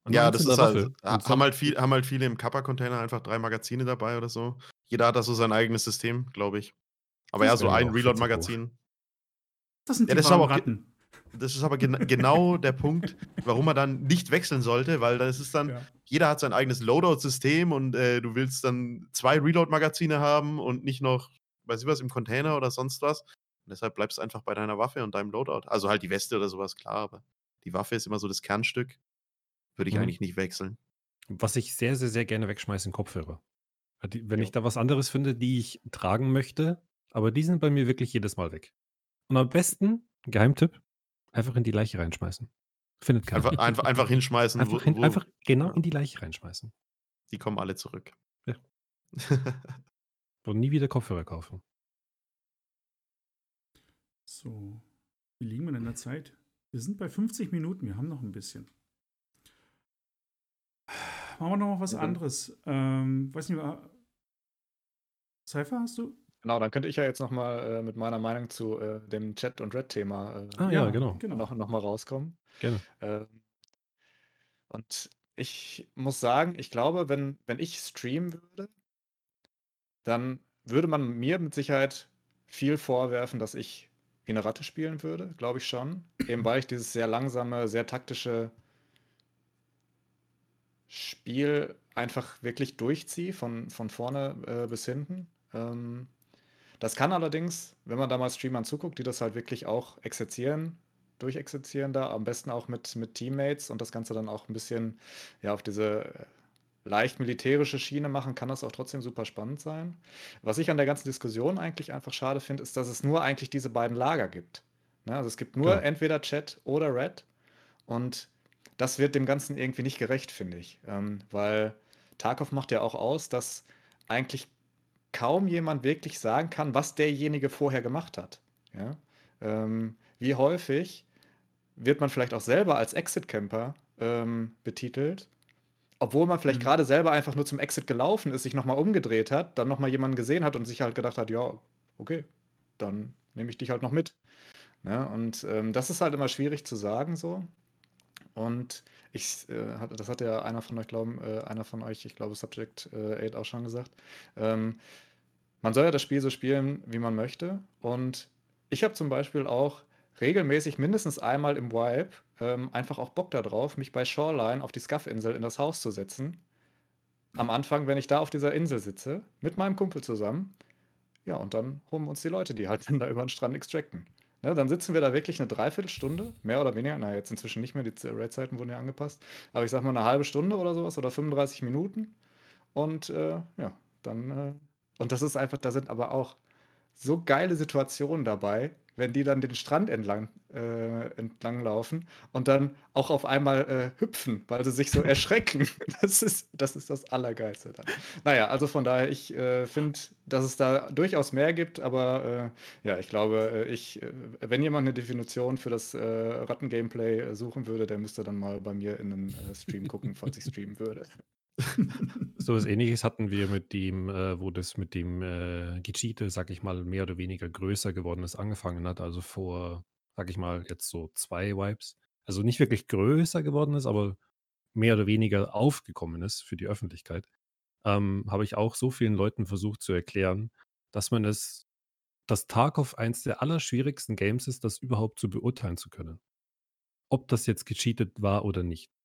Und ja, das ist halt, haben halt, viel, haben halt viele im Kappa-Container einfach drei Magazine dabei oder so. Jeder hat da so sein eigenes System, glaube ich. Aber das ja, so ein Reload-Magazin. Das sind die ja, das aber, Ratten. Das ist aber gen genau der Punkt, warum man dann nicht wechseln sollte, weil das ist dann, ja. jeder hat sein eigenes Loadout-System und äh, du willst dann zwei Reload-Magazine haben und nicht noch, weiß ich was, im Container oder sonst was. Und deshalb bleibst du einfach bei deiner Waffe und deinem Loadout. Also halt die Weste oder sowas, klar, aber die Waffe ist immer so das Kernstück. Würde ich mhm. eigentlich nicht wechseln. Was ich sehr, sehr, sehr gerne wegschmeiße, sind Kopfhörer. Wenn ja. ich da was anderes finde, die ich tragen möchte, aber die sind bei mir wirklich jedes Mal weg. Und am besten, Geheimtipp, einfach in die Leiche reinschmeißen. Findet keiner. Einfach, einfach, einfach hinschmeißen. Einfach, hin, wo, einfach genau in die Leiche reinschmeißen. Die kommen alle zurück. Ja. Und nie wieder Kopfhörer kaufen. So. Wie liegen wir denn in der Zeit? Wir sind bei 50 Minuten, wir haben noch ein bisschen. Machen wir noch mal was ja. anderes. Ähm, weiß nicht, Cypher hast du? Genau, dann könnte ich ja jetzt noch mal äh, mit meiner Meinung zu äh, dem Chat- und Red-Thema äh, Ah ja, genau. genau. noch, noch mal rauskommen. Gerne. Ähm, und ich muss sagen, ich glaube, wenn, wenn ich streamen würde, dann würde man mir mit Sicherheit viel vorwerfen, dass ich wie eine Ratte spielen würde, glaube ich schon. Eben weil ich dieses sehr langsame, sehr taktische Spiel einfach wirklich durchziehe, von, von vorne äh, bis hinten. Ähm, das kann allerdings, wenn man da mal Streamern zuguckt, die das halt wirklich auch exerzieren, durchexerzieren da, am besten auch mit, mit Teammates und das Ganze dann auch ein bisschen ja, auf diese leicht militärische Schiene machen, kann das auch trotzdem super spannend sein. Was ich an der ganzen Diskussion eigentlich einfach schade finde, ist, dass es nur eigentlich diese beiden Lager gibt. Ne? Also es gibt nur ja. entweder Chat oder Red und das wird dem Ganzen irgendwie nicht gerecht, finde ich. Ähm, weil Tarkov macht ja auch aus, dass eigentlich kaum jemand wirklich sagen kann, was derjenige vorher gemacht hat. Ja? Ähm, wie häufig wird man vielleicht auch selber als Exit-Camper ähm, betitelt, obwohl man vielleicht mhm. gerade selber einfach nur zum Exit gelaufen ist, sich nochmal umgedreht hat, dann nochmal jemanden gesehen hat und sich halt gedacht hat, ja, okay, dann nehme ich dich halt noch mit. Ja, ne? und ähm, das ist halt immer schwierig zu sagen so. Und ich, äh, das hat ja einer von euch, glauben, äh, einer von euch, ich glaube Subject äh, 8 auch schon gesagt. Ähm, man soll ja das Spiel so spielen, wie man möchte. Und ich habe zum Beispiel auch regelmäßig mindestens einmal im Wipe ähm, einfach auch Bock darauf, mich bei Shoreline auf die Scuff-Insel in das Haus zu setzen. Am Anfang, wenn ich da auf dieser Insel sitze, mit meinem Kumpel zusammen. Ja, und dann holen uns die Leute, die halt dann da über den Strand extracten. Ne, dann sitzen wir da wirklich eine Dreiviertelstunde, mehr oder weniger. Na, jetzt inzwischen nicht mehr, die Red-Zeiten wurden ja angepasst. Aber ich sag mal eine halbe Stunde oder sowas oder 35 Minuten. Und äh, ja, dann äh, und das ist einfach, da sind aber auch so geile Situationen dabei, wenn die dann den Strand entlang, äh, entlang laufen und dann auch auf einmal äh, hüpfen, weil sie sich so erschrecken. Das ist, das ist das Allergeilste dann. Naja, also von daher, ich äh, finde, dass es da durchaus mehr gibt, aber äh, ja, ich glaube, äh, ich, äh, wenn jemand eine Definition für das Ratten-Gameplay suchen würde, der müsste dann mal bei mir in einen Stream gucken, falls ich streamen würde. So was Ähnliches hatten wir mit dem, äh, wo das mit dem äh, Gecheate, sag ich mal, mehr oder weniger größer geworden ist, angefangen hat. Also vor sag ich mal, jetzt so zwei Vibes, also nicht wirklich größer geworden ist, aber mehr oder weniger aufgekommen ist für die Öffentlichkeit, ähm, habe ich auch so vielen Leuten versucht zu erklären, dass man es, dass Tarkov eins der allerschwierigsten Games ist, das überhaupt zu beurteilen zu können. Ob das jetzt gecheatet war oder nicht.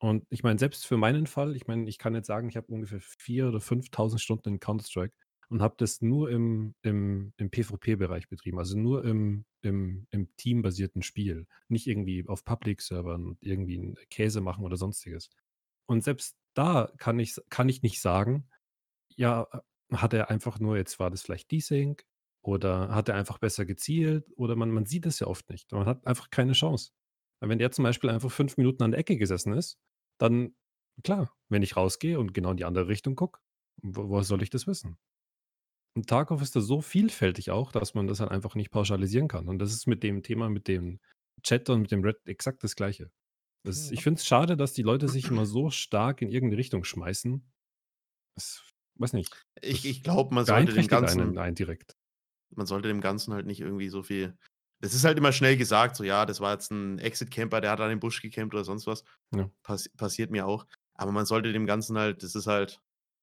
Und ich meine, selbst für meinen Fall, ich meine, ich kann jetzt sagen, ich habe ungefähr 4.000 oder 5.000 Stunden in Counter-Strike und habe das nur im, im, im PvP-Bereich betrieben, also nur im, im, im teambasierten Spiel, nicht irgendwie auf Public-Servern und irgendwie einen Käse machen oder sonstiges. Und selbst da kann ich, kann ich nicht sagen, ja, hat er einfach nur, jetzt war das vielleicht Desync oder hat er einfach besser gezielt oder man, man sieht es ja oft nicht. Man hat einfach keine Chance. Wenn der zum Beispiel einfach fünf Minuten an der Ecke gesessen ist, dann, klar, wenn ich rausgehe und genau in die andere Richtung gucke, wo, woher soll ich das wissen? Und Tarkov ist da so vielfältig auch, dass man das halt einfach nicht pauschalisieren kann. Und das ist mit dem Thema, mit dem Chat und mit dem Red exakt das Gleiche. Das, ich finde es schade, dass die Leute sich immer so stark in irgendeine Richtung schmeißen. Das, weiß nicht. Ich, ich glaube, man sollte dem Ganzen. Einen, einen direkt. Man sollte dem Ganzen halt nicht irgendwie so viel. Das ist halt immer schnell gesagt, so ja, das war jetzt ein Exit-Camper, der hat an den Busch gecampt oder sonst was. Ja. Pass passiert mir auch. Aber man sollte dem Ganzen halt, das ist halt,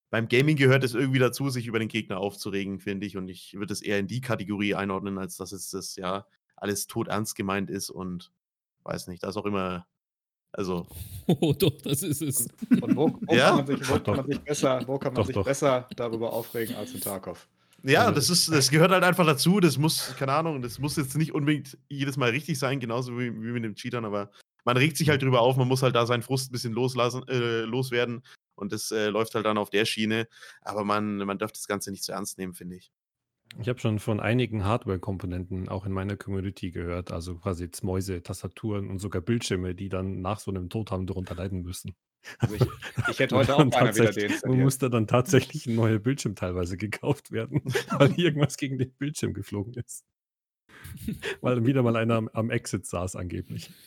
beim Gaming gehört es irgendwie dazu, sich über den Gegner aufzuregen, finde ich. Und ich würde es eher in die Kategorie einordnen, als dass es das ja alles tot ernst gemeint ist und weiß nicht, da ist auch immer also. Oh, doch, das ist es. Und, und wo, wo, ja? kann man sich, wo, kann man sich, besser, wo kann man doch, sich doch. besser darüber aufregen als in Tarkov? Ja, also, das, ist, das gehört halt einfach dazu. Das muss, keine Ahnung, das muss jetzt nicht unbedingt jedes Mal richtig sein, genauso wie, wie mit dem Cheatern, aber man regt sich halt drüber auf, man muss halt da seinen Frust ein bisschen loslassen, äh, loswerden und das äh, läuft halt dann auf der Schiene. Aber man, man darf das Ganze nicht zu ernst nehmen, finde ich. Ich habe schon von einigen Hardware-Komponenten auch in meiner Community gehört, also quasi jetzt Mäuse, Tastaturen und sogar Bildschirme, die dann nach so einem Tod haben darunter leiden müssen. Also ich, ich hätte heute auch einer wieder den musste dann tatsächlich ein neuer Bildschirm teilweise gekauft werden, weil irgendwas gegen den Bildschirm geflogen ist. weil wieder mal einer am, am Exit saß angeblich.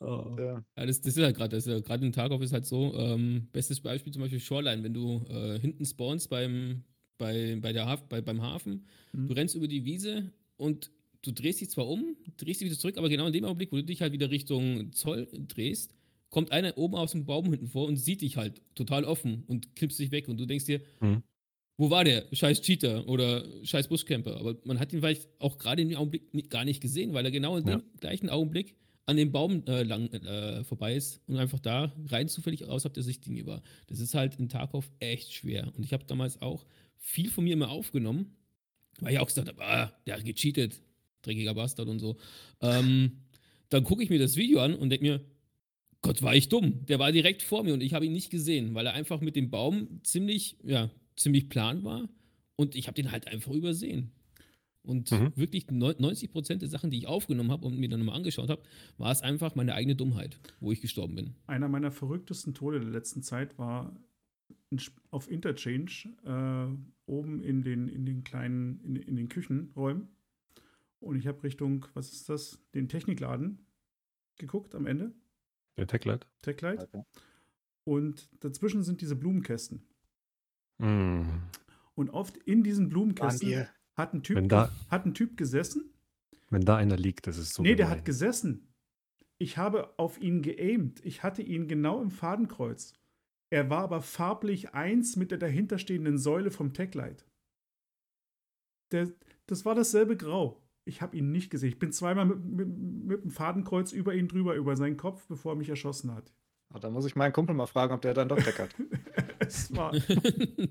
Oh. Ja. ja. das, das ist halt gerade, ja, gerade in Tarkov ist halt so, ähm, bestes Beispiel zum Beispiel Shoreline, wenn du äh, hinten spawnst beim, bei, bei der Haf bei, beim Hafen. Mhm. Du rennst über die Wiese und du drehst dich zwar um, drehst dich wieder zurück, aber genau in dem Augenblick, wo du dich halt wieder Richtung Zoll drehst, kommt einer oben aus dem Baum hinten vor und sieht dich halt total offen und klippst dich weg und du denkst dir, mhm. wo war der? Scheiß Cheater oder scheiß Buschcamper. Aber man hat ihn vielleicht auch gerade in dem Augenblick nicht, gar nicht gesehen, weil er genau in ja. dem gleichen Augenblick an dem Baum äh, lang äh, vorbei ist und einfach da rein zufällig außerhalb der Sichtlinie war. Das ist halt in Tarkov echt schwer. Und ich habe damals auch viel von mir immer aufgenommen, weil ich auch gesagt habe, ah, der hat gecheatet, dreckiger Bastard und so. Ähm, dann gucke ich mir das Video an und denke mir, Gott, war ich dumm. Der war direkt vor mir und ich habe ihn nicht gesehen, weil er einfach mit dem Baum ziemlich, ja, ziemlich plan war und ich habe den halt einfach übersehen. Und mhm. wirklich 90 Prozent der Sachen, die ich aufgenommen habe und mir dann nochmal angeschaut habe, war es einfach meine eigene Dummheit, wo ich gestorben bin. Einer meiner verrücktesten Tode der letzten Zeit war auf Interchange äh, oben in den, in den kleinen, in, in den Küchenräumen. Und ich habe Richtung, was ist das, den Technikladen geguckt am Ende. Der Techlight. Techlight. Okay. Und dazwischen sind diese Blumenkästen. Mm. Und oft in diesen Blumenkästen hat ein, typ, da, hat ein Typ gesessen. Wenn da einer liegt, das ist so. Nee, gemein. der hat gesessen. Ich habe auf ihn geaimt. Ich hatte ihn genau im Fadenkreuz. Er war aber farblich eins mit der dahinterstehenden Säule vom Techlight. Der, das war dasselbe Grau. Ich habe ihn nicht gesehen. Ich bin zweimal mit, mit, mit, dem Fadenkreuz über ihn drüber, über seinen Kopf, bevor er mich erschossen hat. Oh, da muss ich meinen Kumpel mal fragen, ob der dann doch Tech hat. es war.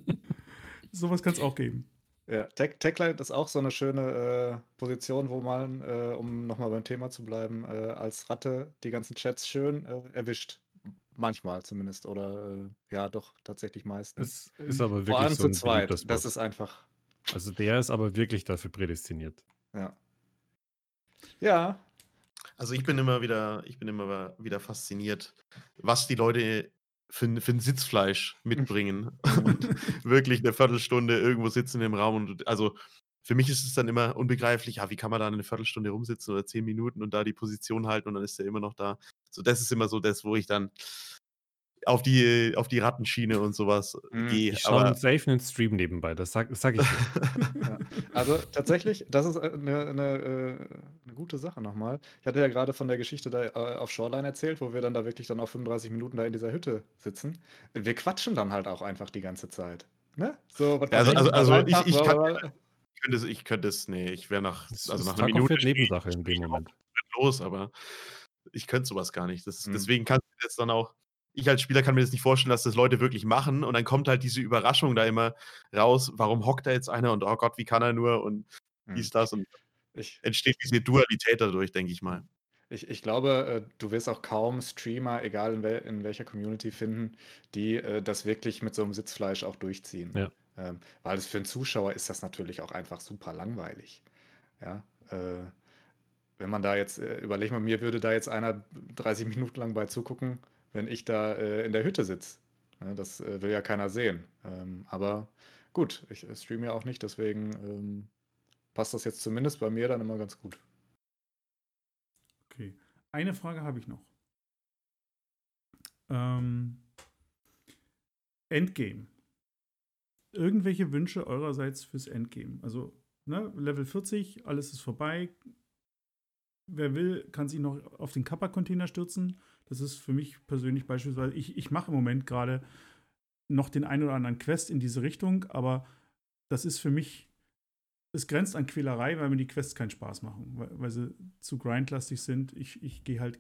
Sowas kann es auch geben. Ja, Tech, Techlight ist auch so eine schöne äh, Position, wo man, äh, um nochmal beim Thema zu bleiben, äh, als Ratte die ganzen Chats schön äh, erwischt. Manchmal zumindest. Oder äh, ja, doch, tatsächlich meistens. Es ist aber wirklich Vor allem so zu zweit. Das ist einfach. Also der ist aber wirklich dafür prädestiniert. Ja. Ja. Also ich bin immer wieder, ich bin immer wieder fasziniert, was die Leute für, für ein Sitzfleisch mitbringen und wirklich eine Viertelstunde irgendwo sitzen im Raum. Und also für mich ist es dann immer unbegreiflich, ja, wie kann man da eine Viertelstunde rumsitzen oder zehn Minuten und da die Position halten und dann ist er immer noch da. So, das ist immer so das, wo ich dann auf die, auf die Rattenschiene und sowas Mhm. gehe. Ich schaue safe einen Stream nebenbei, das sag, das sag ich dir. Ja. Also tatsächlich, das ist äh, eine, eine, äh, eine gute Sache nochmal. Ich hatte ja gerade von der Geschichte da äh, auf Shoreline erzählt, wo wir dann da wirklich dann auch 35 Minuten da in dieser Hütte sitzen. Wir quatschen dann halt auch einfach die ganze Zeit. Ne? So, was Ja, also- also- also ich- einfach, ich kann-. Ich könnte es, ich könnte es, nee, ich wäre nach, Das also nach einer Minute Nebensache in dem Moment. los, aber ich könnte sowas gar nicht. Das, Mhm. Deswegen kann ich jetzt dann auch, ich als Spieler kann mir das nicht vorstellen, dass das Leute wirklich machen und dann kommt halt diese Überraschung da immer raus, warum hockt da jetzt einer und oh Gott, wie kann er nur und Mhm. dies, das und Ich, entsteht diese Dualität dadurch, denke ich mal. Ich, ich glaube, äh, du wirst auch kaum Streamer, egal in, wel in welcher Community, finden, die äh, das wirklich mit so einem Sitzfleisch auch durchziehen. Ja. Ähm, weil es für einen Zuschauer ist das natürlich auch einfach super langweilig. Ja. Äh, wenn man da jetzt, äh, überleg mal, mir würde da jetzt einer 30 Minuten lang bei zugucken, wenn ich da äh, in der Hütte sitze. Ja, das äh, will ja keiner sehen. Ähm, aber gut, ich streame ja auch nicht, deswegen ähm, passt das jetzt zumindest bei mir dann immer ganz gut. Okay. Eine Frage habe ich noch. Ähm, Endgame. Irgendwelche Wünsche eurerseits fürs Endgame? Also, ne, Level 40, alles ist vorbei. Wer will, kann sich noch auf den Kappa-Container stürzen. Das ist für mich persönlich beispielsweise, ich, ich mache im Moment gerade noch den einen oder anderen Quest in diese Richtung, aber das ist für mich, es grenzt an Quälerei, weil mir die Quests keinen Spaß machen, weil, weil sie zu grindlastig sind. Ich, ich gehe halt,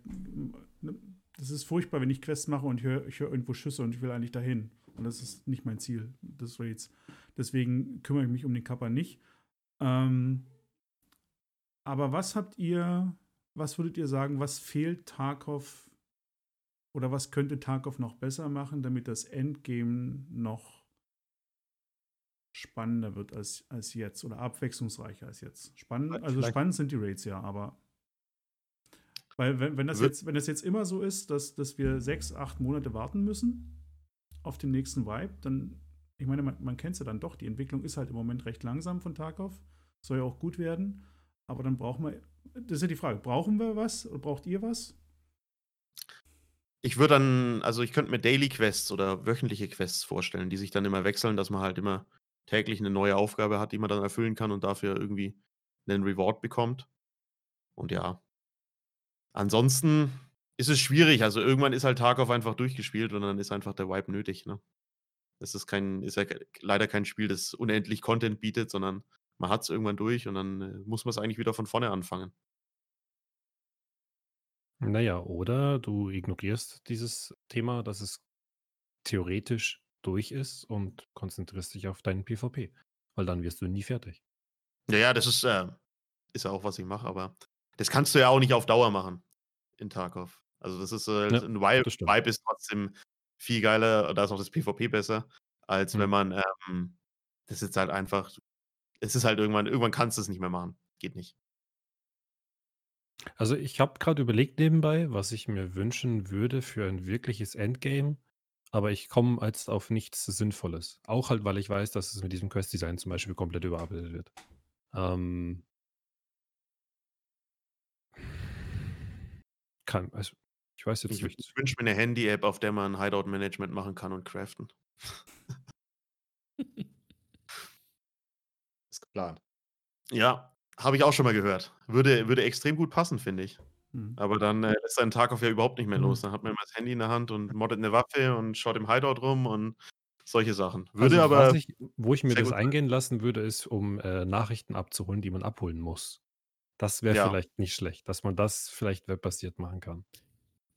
das ist furchtbar, wenn ich Quests mache und ich höre hör irgendwo Schüsse und ich will eigentlich dahin. Und das ist nicht mein Ziel des Raids. Deswegen kümmere ich mich um den Kappa nicht. Ähm, aber was habt ihr, was würdet ihr sagen, was fehlt Tarkov oder was könnte Tarkov noch besser machen, damit das Endgame noch spannender wird als, als jetzt oder abwechslungsreicher als jetzt? Spannend, also Vielleicht- spannend sind die Raids ja, aber weil wenn, wenn, das jetzt, wenn das jetzt immer so ist, dass, dass wir sechs, acht Monate warten müssen auf den nächsten Vibe, dann, ich meine, man, man kennt es ja dann doch, die Entwicklung ist halt im Moment recht langsam von Tarkov, soll ja auch gut werden, aber dann brauchen wir, das ist ja die Frage, brauchen wir was oder braucht ihr was? Ich würde dann, also ich könnte mir Daily Quests oder wöchentliche Quests vorstellen, die sich dann immer wechseln, dass man halt immer täglich eine neue Aufgabe hat, die man dann erfüllen kann und dafür irgendwie einen Reward bekommt. Und ja. Ansonsten ist es schwierig. Also irgendwann ist halt Tarkov einfach durchgespielt und dann ist einfach der Wipe nötig. Ne? Das ist kein, ist ja leider kein Spiel, das unendlich Content bietet, sondern man hat es irgendwann durch und dann äh, muss man es eigentlich wieder von vorne anfangen. Naja, oder du ignorierst dieses Thema, dass es theoretisch durch ist und konzentrierst dich auf deinen PvP, weil dann wirst du nie fertig. Ja, ja, das ist, äh, ist ja auch, was ich mache, aber das kannst du ja auch nicht auf Dauer machen in Tarkov. Also das ist äh, Ja, ein Vibe. Vibe ist trotzdem viel geiler, da ist auch das PvP besser, als Mhm. wenn man, ähm, das ist halt einfach, es ist halt irgendwann, irgendwann kannst du es nicht mehr machen. Geht nicht. Also ich habe gerade überlegt nebenbei, was ich mir wünschen würde für ein wirkliches Endgame, aber ich komme jetzt auf nichts Sinnvolles. Auch halt, weil ich weiß, dass es mit diesem Quest-Design zum Beispiel komplett überarbeitet wird. Ähm, kann, also weiß jetzt Ich, nicht. ich wünsche mir eine Handy-App, auf der man Hideout-Management machen kann und craften. Ist geplant. Ja, habe ich auch schon mal gehört. Würde, würde extrem gut passen, finde ich. Hm. Aber dann äh, lässt einen Tarkov ja überhaupt nicht mehr Mhm. los. Dann hat man immer das Handy in der Hand und moddet eine Waffe und schaut im Hideout rum und solche Sachen. Würde Also, aber. ich, wo ich mir das eingehen lassen würde, ist, um äh, Nachrichten abzuholen, die man abholen muss. Das wäre Ja. vielleicht nicht schlecht, dass man das vielleicht webbasiert machen kann.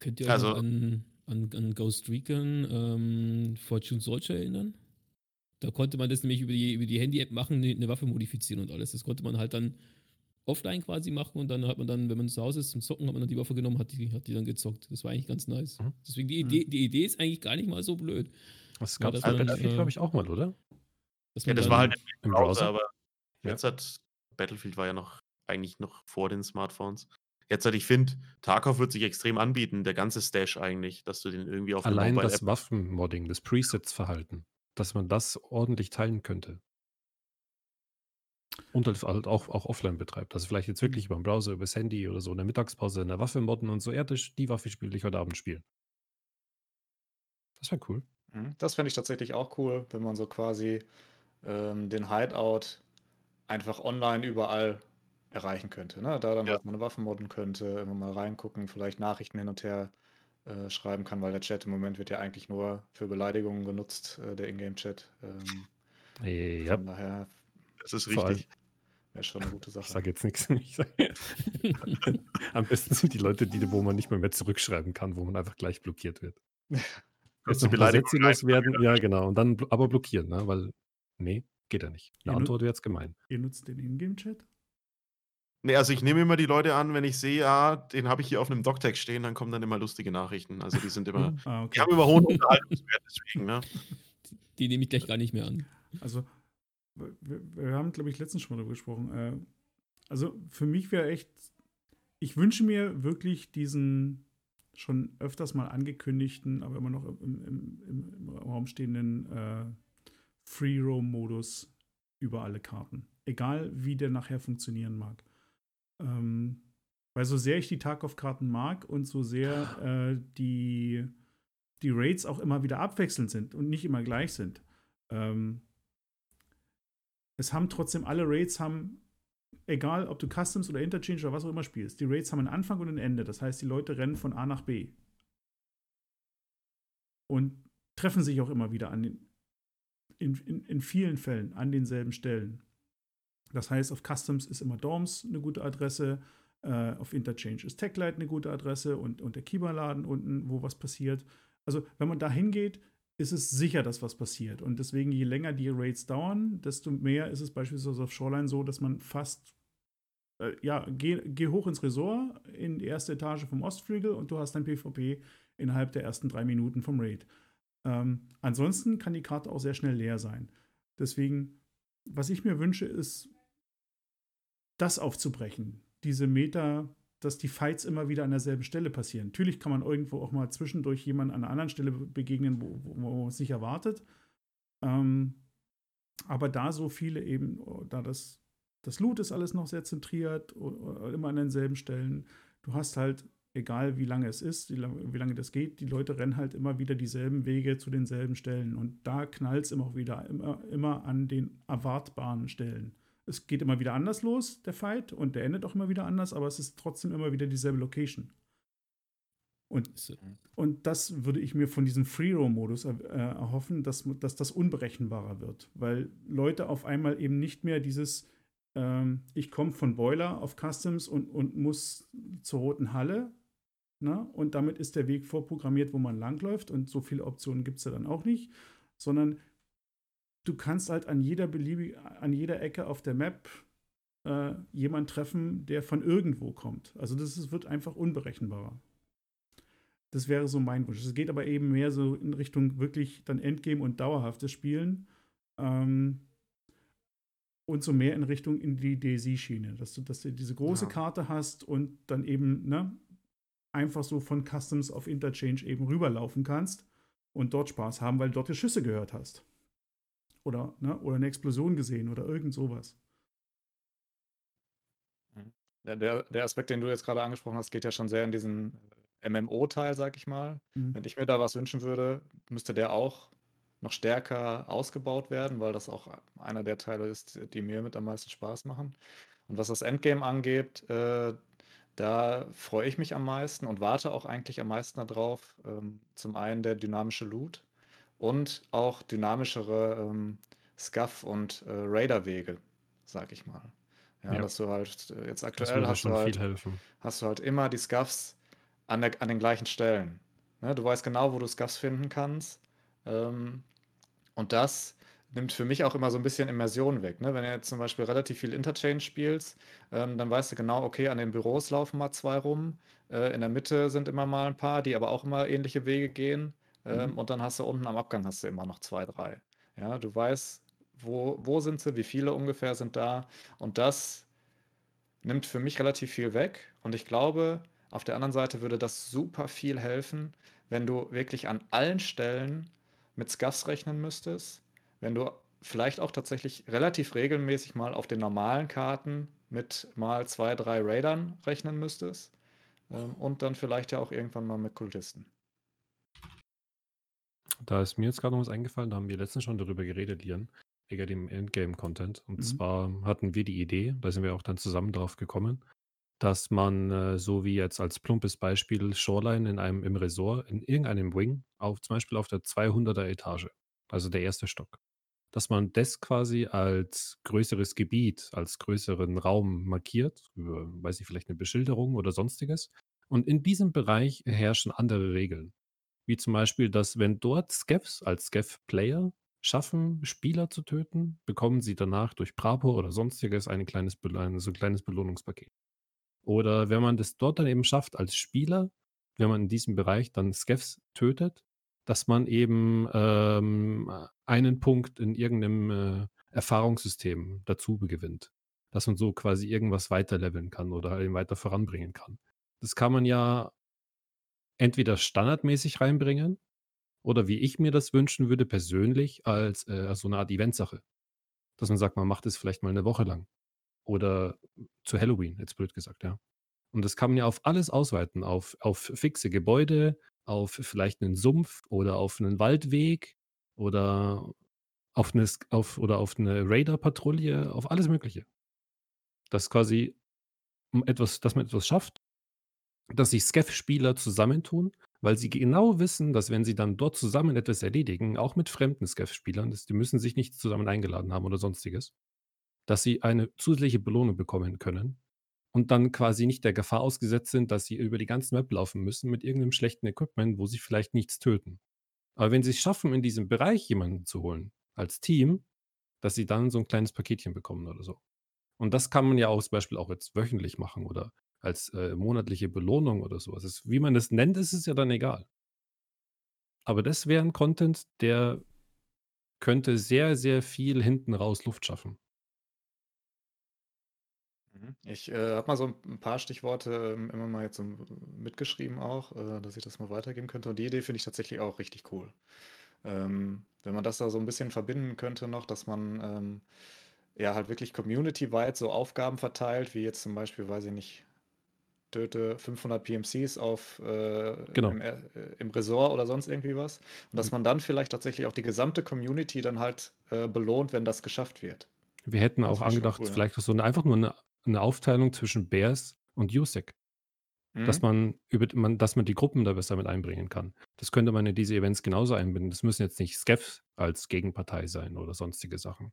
Könnt ihr euch Also- an, an, an Ghost Recon ähm, Fortune Soldier erinnern? Da konnte man das nämlich über die, über die Handy-App machen, eine, eine Waffe modifizieren und alles. Das konnte man halt dann offline quasi machen und dann hat man dann, wenn man zu Hause ist zum Zocken, hat man dann die Waffe genommen, hat die, hat die dann gezockt. Das war eigentlich ganz nice. Mhm. Deswegen die Mhm. Idee, die Idee ist eigentlich gar nicht mal so blöd. Das gab es Battlefield, äh, glaube ich, auch mal, oder? Ja, das war halt Im Browser, Browser. aber Ja. jetzt hat Battlefield war ja noch eigentlich noch vor den Smartphones. Jetzt halt, ich finde, Tarkov wird sich extrem anbieten, der ganze Stash eigentlich, dass du den irgendwie auf Allein das. Waffenmodding, das Presets-Verhalten, dass man das ordentlich teilen könnte. Und halt halt auch, auch offline betreibt. Also vielleicht jetzt wirklich über den Browser, übers Handy oder so in der Mittagspause eine Waffe modden und so, ja, das, die Waffe spiele ich heute Abend spielen. Das wäre cool. Mhm. Das fände ich tatsächlich auch cool, wenn man so quasi ähm, den Hideout einfach online überall erreichen könnte. Ne? Da dann Ja. halt mal eine Waffe modden könnte, immer mal reingucken, vielleicht Nachrichten hin und her äh, schreiben kann, weil der Chat im Moment wird ja eigentlich nur für Beleidigungen genutzt, äh, der Ingame-Chat. Ähm, Ja, von daher Das ist richtig. wäre schon eine gute ich Sache. sage jetzt nichts. Ich sag, am besten sind die Leute, die, wo man nicht mehr mehr zurückschreiben kann, wo man einfach gleich blockiert wird. Jetzt noch Sätze loswerden, ja genau, und dann aber blockieren, ne? weil, nee, geht ja nicht. Eine nu- Antwort wäre jetzt gemein. Ihr nutzt den Ingame-Chat? Nee, also ich nehme immer die Leute an, wenn ich sehe, ja, den habe ich hier auf einem Doctext stehen, dann kommen dann immer lustige Nachrichten. Also die sind immer, Ah, die okay. haben immer hohen Unterhaltungswert deswegen, ne? Die nehme ich gleich gar nicht mehr an. Also, wir, wir haben, glaube ich, letztens schon mal darüber gesprochen. Äh, also, für mich wäre echt, ich wünsche mir wirklich diesen schon öfters mal angekündigten, aber immer noch im, im, im, im Raum stehenden äh, Free-Roam-Modus über alle Karten. Egal, wie der nachher funktionieren mag. Ähm, weil so sehr ich die Tarkov-Karten mag und so sehr äh, die, die Raids auch immer wieder abwechselnd sind und nicht immer gleich sind, ähm, es haben trotzdem alle Raids haben, egal ob du Customs oder Interchange oder was auch immer spielst, die Raids haben einen Anfang und ein Ende. Das heißt, die Leute rennen von A nach B. Und treffen sich auch immer wieder an den, in, in, in vielen Fällen an denselben Stellen. Das heißt, auf Customs ist immer Dorms eine gute Adresse, äh, auf Interchange ist Techlight eine gute Adresse und, und der Kiba-Laden unten, wo was passiert. Also, wenn man da hingeht, ist es sicher, dass was passiert. Und deswegen, je länger die Raids dauern, desto mehr ist es beispielsweise auf Shoreline so, dass man fast, äh, ja, geh, geh hoch ins Resort, in die erste Etage vom Ostflügel und du hast dein PvP innerhalb der ersten drei Minuten vom Raid. Ähm, ansonsten kann die Karte auch sehr schnell leer sein. Deswegen, was ich mir wünsche, ist, das aufzubrechen. Diese Meta, dass die Fights immer wieder an derselben Stelle passieren. Natürlich kann man irgendwo auch mal zwischendurch jemanden an einer anderen Stelle be- begegnen, wo, wo man es nicht erwartet. Ähm, aber da so viele eben, oh, da das, das Loot ist alles noch sehr zentriert, immer an denselben Stellen. Du hast halt, egal wie lange es ist, wie lange, das geht, die Leute rennen halt immer wieder dieselben Wege zu denselben Stellen. Und da knallt es immer wieder, immer, immer an den erwartbaren Stellen es geht immer wieder anders los, der Fight, und der endet auch immer wieder anders, aber es ist trotzdem immer wieder dieselbe Location. Und, und das würde ich mir von diesem Free-Roam-Modus äh, erhoffen, dass, dass das unberechenbarer wird, weil Leute auf einmal eben nicht mehr dieses, ähm, ich komme von Boiler auf Customs und, und muss zur Roten Halle, na, und damit ist der Weg vorprogrammiert, wo man langläuft, und so viele Optionen gibt es ja dann auch nicht, sondern du kannst halt an jeder beliebig, an jeder Ecke auf der Map äh, jemanden treffen, der von irgendwo kommt. Also das ist, wird einfach unberechenbarer. Das wäre so mein Wunsch. Es geht aber eben mehr so in Richtung wirklich dann Endgame und dauerhaftes Spielen. Ähm, und so mehr in Richtung in die DayZ-Schiene, dass du, dass du diese große Ja. Karte hast und dann eben ne, einfach so von Customs auf Interchange eben rüberlaufen kannst und dort Spaß haben, weil du dort die Schüsse gehört hast. Oder, ne, oder eine Explosion gesehen oder irgend sowas. Der, der, der Aspekt, den du jetzt gerade angesprochen hast, geht ja schon sehr in diesen MMO-Teil, sag ich mal. Mhm. Wenn ich mir da was wünschen würde, müsste der auch noch stärker ausgebaut werden, weil das auch einer der Teile ist, die mir mit am meisten Spaß machen. Und was das Endgame angeht, äh, da freue ich mich am meisten und warte auch eigentlich am meisten darauf. Ähm, zum einen der dynamische Loot und auch dynamischere ähm, Scuff- und äh, Raider-Wege, sag ich mal. Ja, Ja. dass du halt äh, jetzt aktuell hast du halt hast du halt immer die Scuffs an, der, an den gleichen Stellen. Ne? Du weißt genau, wo du Scuffs finden kannst. Ähm, und das nimmt für mich auch immer so ein bisschen Immersion weg. Ne? Wenn du jetzt zum Beispiel relativ viel Interchange spielst, ähm, dann weißt du genau, okay, an den Büros laufen mal zwei rum. Äh, in der Mitte sind immer mal ein paar, die aber auch immer ähnliche Wege gehen. Ähm, Mhm. Und dann hast du unten am Abgang hast du immer noch zwei, drei. Ja, du weißt, wo, wo sind sie, wie viele ungefähr sind da. Und das nimmt für mich relativ viel weg. Und ich glaube, auf der anderen Seite würde das super viel helfen, wenn du wirklich an allen Stellen mit Scuffs rechnen müsstest. Wenn du vielleicht auch tatsächlich relativ regelmäßig mal auf den normalen Karten mit mal zwei, drei Raidern rechnen müsstest. Ähm, und dann vielleicht ja auch irgendwann mal mit Kultisten. Da ist mir jetzt gerade noch was eingefallen, da haben wir letztens schon darüber geredet, Lian, wegen dem Endgame-Content. Und Mhm. zwar hatten wir die Idee, da sind wir auch dann zusammen drauf gekommen, dass man, äh, so wie jetzt als plumpes Beispiel Shoreline in einem im Resort, in irgendeinem Wing, auf zum Beispiel auf der 200er Etage, also der erste Stock, dass man das quasi als größeres Gebiet, als größeren Raum markiert, über, weiß ich, vielleicht eine Beschilderung oder sonstiges. Und in diesem Bereich herrschen andere Regeln. Wie zum Beispiel, dass wenn dort Skeffs als Skeff-Player schaffen, Spieler zu töten, bekommen sie danach durch Bravo oder sonstiges ein kleines, so ein kleines Belohnungspaket. Oder wenn man das dort dann eben schafft als Spieler, wenn man in diesem Bereich dann Skeffs tötet, dass man eben ähm, einen Punkt in irgendeinem äh, Erfahrungssystem dazu gewinnt. Dass man so quasi irgendwas weiterleveln kann oder eben weiter voranbringen kann. Das kann man ja entweder standardmäßig reinbringen oder wie ich mir das wünschen würde, persönlich als, äh, so eine Art Eventsache. Dass man sagt, man macht es vielleicht mal eine Woche lang. Oder zu Halloween, jetzt blöd gesagt, ja. Und das kann man ja auf alles ausweiten, auf, auf fixe Gebäude, auf vielleicht einen Sumpf oder auf einen Waldweg oder auf eine, auf, auf eine Raider-Patrouille, auf alles Mögliche. Das quasi etwas, dass man etwas schafft, dass sich Skeff-Spieler zusammentun, weil sie genau wissen, dass wenn sie dann dort zusammen etwas erledigen, auch mit fremden Skeff-Spielern, das- die müssen sich nicht zusammen eingeladen haben oder sonstiges, dass sie eine zusätzliche Belohnung bekommen können und dann quasi nicht der Gefahr ausgesetzt sind, dass sie über die ganze Map laufen müssen mit irgendeinem schlechten Equipment, wo sie vielleicht nichts töten. Aber wenn sie es schaffen, in diesem Bereich jemanden zu holen, als Team, dass sie dann so ein kleines Paketchen bekommen oder so. Und das kann man ja auch zum Beispiel auch jetzt wöchentlich machen oder als äh, monatliche Belohnung oder so. Also es, wie man das nennt, ist es ja dann egal. Aber das wäre ein Content, der könnte sehr, sehr viel hinten raus Luft schaffen. Mhm. Ich äh, habe mal so ein paar Stichworte ähm, immer mal jetzt so mitgeschrieben auch, äh, dass ich das mal weitergeben könnte. Und die Idee finde ich tatsächlich auch richtig cool. Ähm, wenn man das da so ein bisschen verbinden könnte noch, dass man ähm, ja halt wirklich community-weit so Aufgaben verteilt, wie jetzt zum Beispiel, weiß ich nicht, töte 500 PMCs auf äh, Genau. im, äh, im Resort oder sonst irgendwie was. Und dass Mhm. man dann vielleicht tatsächlich auch die gesamte Community dann halt äh, belohnt, wenn das geschafft wird. Wir hätten Das auch angedacht, cool, vielleicht so eine, einfach nur eine, eine Aufteilung zwischen Bears und USEC. dass Mhm. man über man, dass man die Gruppen da besser mit einbringen kann. Das könnte man in diese Events genauso einbinden. Das müssen jetzt nicht Skeff als Gegenpartei sein oder sonstige Sachen.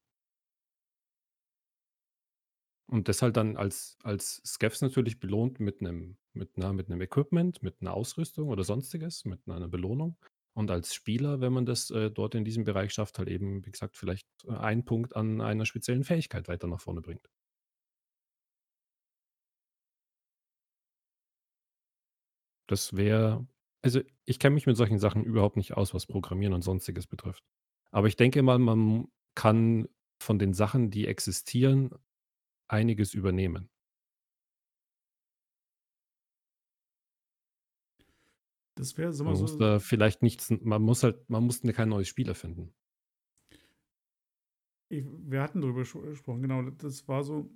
Und das halt dann als, als Skeffs natürlich belohnt mit einem, mit, einer, mit einem Equipment, mit einer Ausrüstung oder sonstiges, mit einer Belohnung. Und als Spieler, wenn man das äh, dort in diesem Bereich schafft, halt eben, wie gesagt, vielleicht äh, einen Punkt an einer speziellen Fähigkeit weiter nach vorne bringt. Das wäre, also ich kenne mich mit solchen Sachen überhaupt nicht aus, was Programmieren und sonstiges betrifft. Aber ich denke mal, man kann von den Sachen, die existieren, einiges übernehmen. Das wäre, sagen Man wir muss so, da vielleicht nichts, man muss halt, man muss kein neues Spiel erfinden. ich, wir hatten darüber gesprochen, genau. Das war so,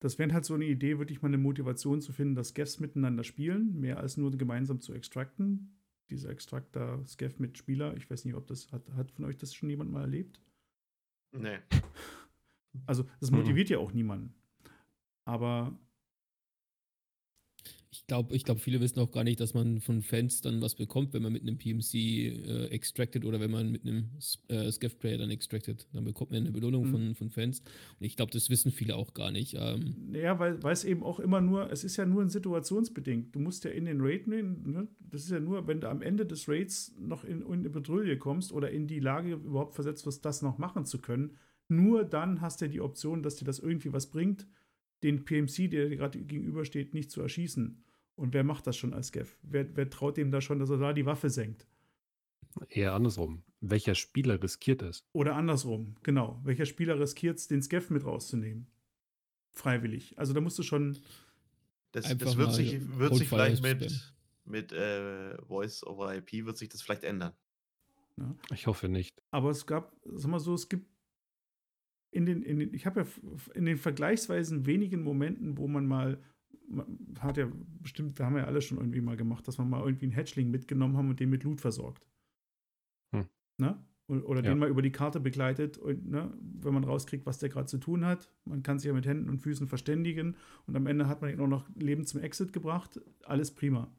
das wäre halt so eine Idee, wirklich mal eine Motivation zu finden, dass Scavs miteinander spielen, mehr als nur gemeinsam zu extracten. Dieser Extractor Scav mit Spieler, ich weiß nicht, ob das hat, hat von euch das schon jemand mal erlebt? Nee. Also, das Mhm. motiviert ja auch niemanden. Aber Ich glaube, ich glaub, viele wissen auch gar nicht, dass man von Fans dann was bekommt, wenn man mit einem PMC äh, extracted oder wenn man mit einem äh, Scav-Player dann extracted. Dann bekommt man eine Belohnung Mhm. von, von Fans. Und ich glaube, das wissen viele auch gar nicht. Ähm, Ja, weil, weil es eben auch immer nur, es ist ja nur ein situationsbedingt. Du musst ja in den Raid, ne, das ist ja nur, wenn du am Ende des Raids noch in, in eine Patrouille kommst oder in die Lage überhaupt versetzt wirst, das noch machen zu können, nur dann hast du die Option, dass dir das irgendwie was bringt, den PMC, der dir gerade gegenübersteht, nicht zu erschießen. Und wer macht das schon als Scav? Wer, wer traut dem da schon, dass er da die Waffe senkt? Eher andersrum. Welcher Spieler riskiert es? Oder andersrum, genau. Welcher Spieler riskiert es, den Scav mit rauszunehmen? Freiwillig. Also da musst du schon, Das, Einfach das wird mal sich, wird sich vielleicht mit, mit äh, Voice over IP wird sich das vielleicht ändern. Ich hoffe nicht. Aber es gab, sag mal so, es gibt in den, in den ich habe ja in den vergleichsweise wenigen Momenten, wo man mal, man hat ja bestimmt, wir haben ja alle schon irgendwie mal gemacht, dass wir mal irgendwie einen Hatchling mitgenommen haben und den mit Loot versorgt. Ne? Oder ja. den mal über die Karte begleitet und ne, wenn man rauskriegt, was der gerade zu tun hat. Man kann sich ja mit Händen und Füßen verständigen und am Ende hat man ihn auch noch Leben zum Exit gebracht. Alles prima.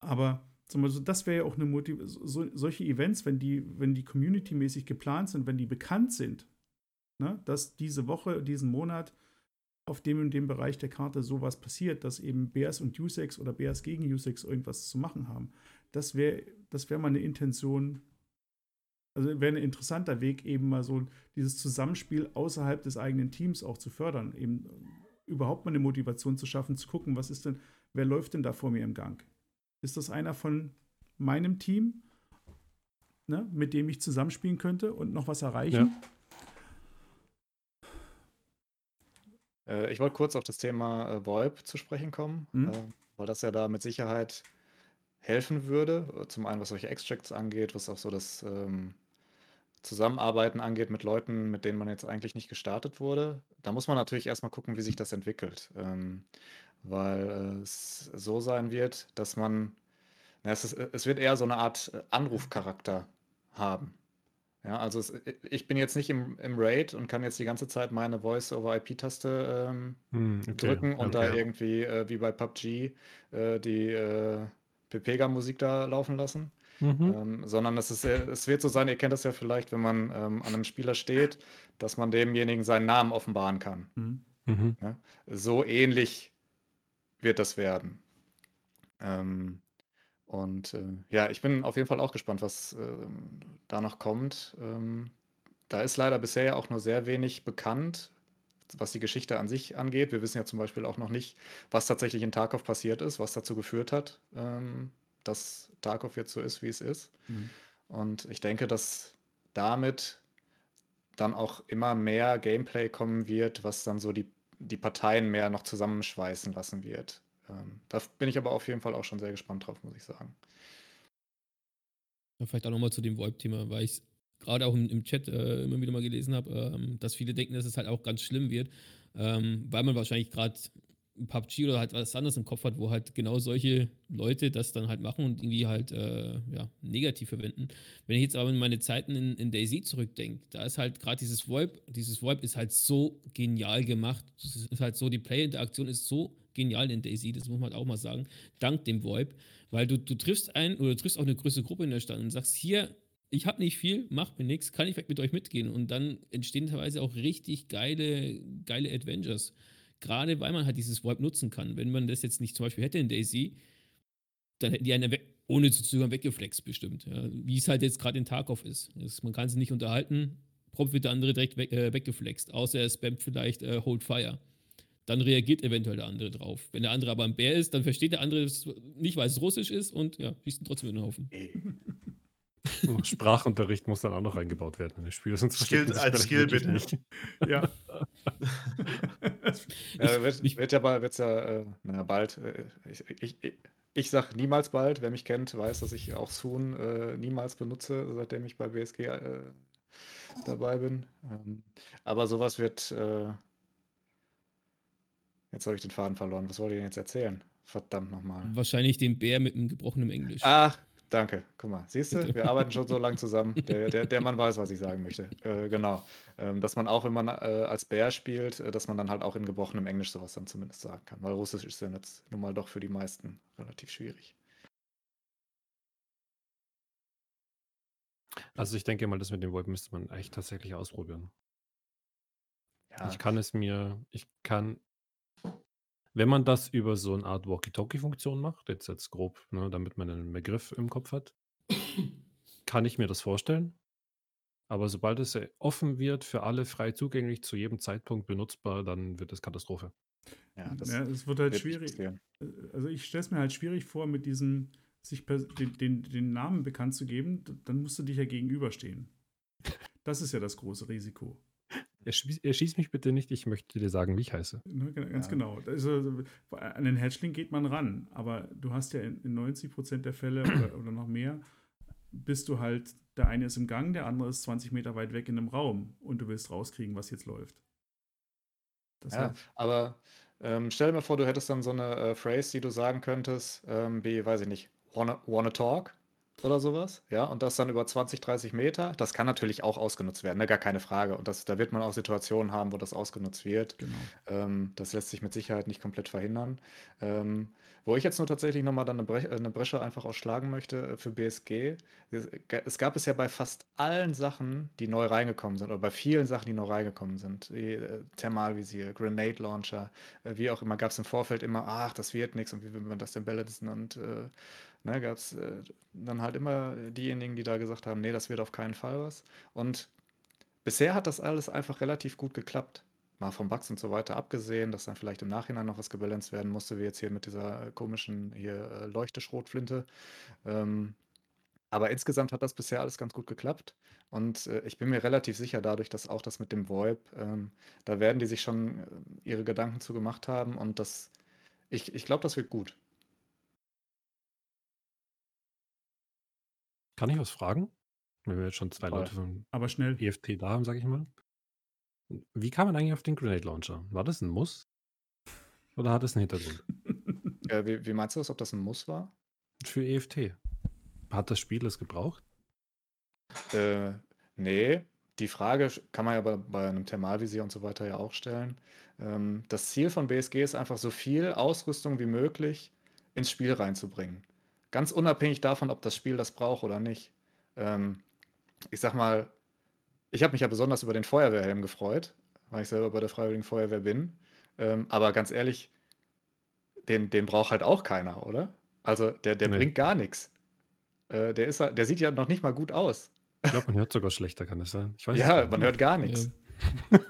Aber so, das wäre ja auch eine Motiv so, solche Events, wenn die, wenn die community-mäßig geplant sind, wenn die bekannt sind, ne, dass diese Woche, diesen Monat auf dem und dem Bereich der Karte sowas passiert, dass eben Bears und Usex oder Bears gegen Usex irgendwas zu machen haben. Das wäre das wär mal eine Intention, also wäre ein interessanter Weg, eben mal so dieses Zusammenspiel außerhalb des eigenen Teams auch zu fördern, eben überhaupt mal eine Motivation zu schaffen, zu gucken, was ist denn, wer läuft denn da vor mir im Gang? Ist das einer von meinem Team, ne, mit dem ich zusammenspielen könnte und noch was erreichen? Ja. Äh, ich wollte kurz auf das Thema äh, VoIP zu sprechen kommen, mhm. äh, weil das ja da mit Sicherheit helfen würde. Zum einen, was solche Extracts angeht, was auch so das ähm, Zusammenarbeiten angeht mit Leuten, mit denen man jetzt eigentlich nicht gestartet wurde. Da muss man natürlich erstmal gucken, wie sich das entwickelt. Ähm, weil äh, es so sein wird, dass man, na, es, ist, es wird eher so eine Art äh, Anrufcharakter haben. Ja, also es, ich bin jetzt nicht im, im Raid und kann jetzt die ganze Zeit meine Voice-over-IP-Taste ähm, hm, okay, drücken und okay. da irgendwie, äh, wie bei PUBG, äh, die äh, Pepega-Musik da laufen lassen. Mhm. Ähm, sondern es, ist, es wird so sein, ihr kennt das ja vielleicht, wenn man ähm, an einem Spieler steht, dass man demjenigen seinen Namen offenbaren kann. Mhm. mhm. Ja? So ähnlich wird das werden. Ähm, und äh, ja, ich bin auf jeden Fall auch gespannt, was äh, da noch kommt. Ähm, da ist leider bisher ja auch nur sehr wenig bekannt, was die Geschichte an sich angeht. Wir wissen ja zum Beispiel auch noch nicht, was tatsächlich in Tarkov passiert ist, was dazu geführt hat, ähm, dass Tarkov jetzt so ist, wie es ist. Mhm. Und ich denke, dass damit dann auch immer mehr Gameplay kommen wird, was dann so die, die Parteien mehr noch zusammenschweißen lassen wird. Ähm, da bin ich aber auf jeden Fall auch schon sehr gespannt drauf, muss ich sagen. Vielleicht auch nochmal zu dem VoIP-Thema, weil ich gerade auch im, im Chat äh, immer wieder mal gelesen habe, ähm, dass viele denken, dass es halt auch ganz schlimm wird, ähm, weil man wahrscheinlich gerade PUBG oder halt was anderes im Kopf hat, wo halt genau solche Leute das dann halt machen und irgendwie halt äh, ja, negativ verwenden. Wenn ich jetzt aber in meine Zeiten in, in Daisy zurückdenke, da ist halt gerade dieses VoIP, dieses VoIP ist halt so genial gemacht. Das ist halt so, die Play-Interaktion ist so genial in Daisy, das muss man halt auch mal sagen, dank dem VoIP, weil du, du triffst ein oder du triffst auch eine größere Gruppe in der Stadt und sagst, hier, ich habe nicht viel, macht mir nichts, kann ich mit euch mitgehen und dann entstehen teilweise auch richtig geile, geile Adventures gerade weil man halt dieses VoIP nutzen kann. Wenn man das jetzt nicht zum Beispiel hätte in Daisy, dann hätten die einen ohne zu zögern weggeflext bestimmt. Ja. Wie es halt jetzt gerade in Tarkov ist. Das, man kann sich nicht unterhalten, prompt wird der andere direkt weg, äh, weggeflext, außer er spammt vielleicht äh, Hold Fire. Dann reagiert eventuell der andere drauf. Wenn der andere aber ein Bär ist, dann versteht der andere nicht, weil es russisch ist und ja, schießt ihn trotzdem in den Haufen. Sprachunterricht muss dann auch noch eingebaut werden in das Spiel. Sonst Skill, als Skill bitte. Nicht. Ja. ja wird, wird, ja bald, wird's ja, äh, naja, bald. Äh, ich, ich, ich, ich sag niemals bald. Wer mich kennt, weiß, dass ich auch Soon äh, niemals benutze, seitdem ich bei BSG äh, dabei bin. Ähm, aber sowas wird. Äh, jetzt habe ich den Faden verloren. Was wollte ich denn jetzt erzählen? Verdammt nochmal. Wahrscheinlich den Bär mit einem gebrochenen Englisch. Ach, Danke, guck mal, siehst du, wir arbeiten schon so lange zusammen. Der, der, der Mann weiß, was ich sagen möchte. Äh, genau. Ähm, dass man auch, wenn man äh, als Bär spielt, äh, dass man dann halt auch in gebrochenem Englisch sowas dann zumindest sagen kann. Weil Russisch ist ja jetzt nun mal doch für die meisten relativ schwierig. Also ich denke mal, das mit dem VoIP müsste man echt tatsächlich ausprobieren. Ja. Ich kann es mir, ich kann wenn man das über so eine Art Walkie-Talkie-Funktion macht, jetzt jetzt grob, ne, damit man einen Begriff im Kopf hat, kann ich mir das vorstellen. Aber sobald es offen wird, für alle frei zugänglich, zu jedem Zeitpunkt benutzbar, dann wird es Katastrophe. Ja, das ja, es wird halt wird schwierig. Äh, also ich stelle es mir halt schwierig vor, mit diesem, sich den, den, den Namen bekannt zu geben, dann musst du dich ja gegenüberstehen. Das ist ja das große Risiko. Erschieß mich bitte nicht, ich möchte dir sagen, wie ich heiße. Ne, ganz ja. genau. Also, an den Hatchling geht man ran, aber du hast ja in, in 90 Prozent der Fälle oder, oder, noch mehr, bist du halt, der eine ist im Gang, der andere ist 20 Meter weit weg in einem Raum und du willst rauskriegen, was jetzt läuft. Das ja, aber ähm, stell dir mal vor, du hättest dann so eine äh, Phrase, die du sagen könntest, ähm, wie, weiß ich nicht, wanna, wanna talk? Oder sowas, ja, und das dann über 20, 30 Meter, das kann natürlich auch ausgenutzt werden, ne, gar keine Frage. Und das, da wird man auch Situationen haben, wo das ausgenutzt wird. Genau. Ähm, das lässt sich mit Sicherheit nicht komplett verhindern. Ähm, wo ich jetzt nur tatsächlich nochmal dann eine, Bre eine Bresche einfach ausschlagen möchte äh, für BSG. Es, gab es ja bei fast allen Sachen, die neu reingekommen sind, oder bei vielen Sachen, die neu reingekommen sind, wie äh, Thermalvisier, Grenade Launcher, äh, wie auch immer, gab es im Vorfeld immer, ach, das wird nichts und wie will man das denn balancen und äh, ne, gab es äh, dann halt immer diejenigen, die da gesagt haben, nee, das wird auf keinen Fall was. Und bisher hat das alles einfach relativ gut geklappt. Mal vom Bugs und so weiter abgesehen, dass dann vielleicht im Nachhinein noch was gebalanced werden musste, wie jetzt hier mit dieser komischen hier äh, Leuchteschrotflinte. Ähm, aber insgesamt hat das bisher alles ganz gut geklappt. Und äh, ich bin mir relativ sicher, dadurch, dass auch das mit dem VoIP, ähm, da werden die sich schon äh, ihre Gedanken zu gemacht haben. Und das, ich, ich glaube, das wird gut. Kann ich was fragen? Wenn wir jetzt schon zwei Aber, Leute von aber schnell. EFT da haben, sage ich mal. Wie kam man eigentlich auf den Grenade Launcher? War das ein Muss? Oder hat es einen Hintergrund? äh, wie, wie, meinst du das, ob das ein Muss war? Für EFT. Hat das Spiel es gebraucht? Äh, nee. Die Frage kann man ja bei, bei einem Thermalvisier und so weiter ja auch stellen. Ähm, das Ziel von BSG ist einfach so viel Ausrüstung wie möglich ins Spiel reinzubringen. Ganz unabhängig davon, ob das Spiel das braucht oder nicht. Ähm, ich sag mal, ich habe mich ja besonders über den Feuerwehrhelm gefreut, weil ich selber bei der Freiwilligen Feuerwehr bin. Ähm, aber ganz ehrlich, den, den braucht halt auch keiner, oder? Also der, der nee. bringt gar nichts. Äh, der, ist, der sieht ja noch nicht mal gut aus. Ich glaube, man hört sogar schlechter, kann es sein? Ja, man hört gar nichts. Ja.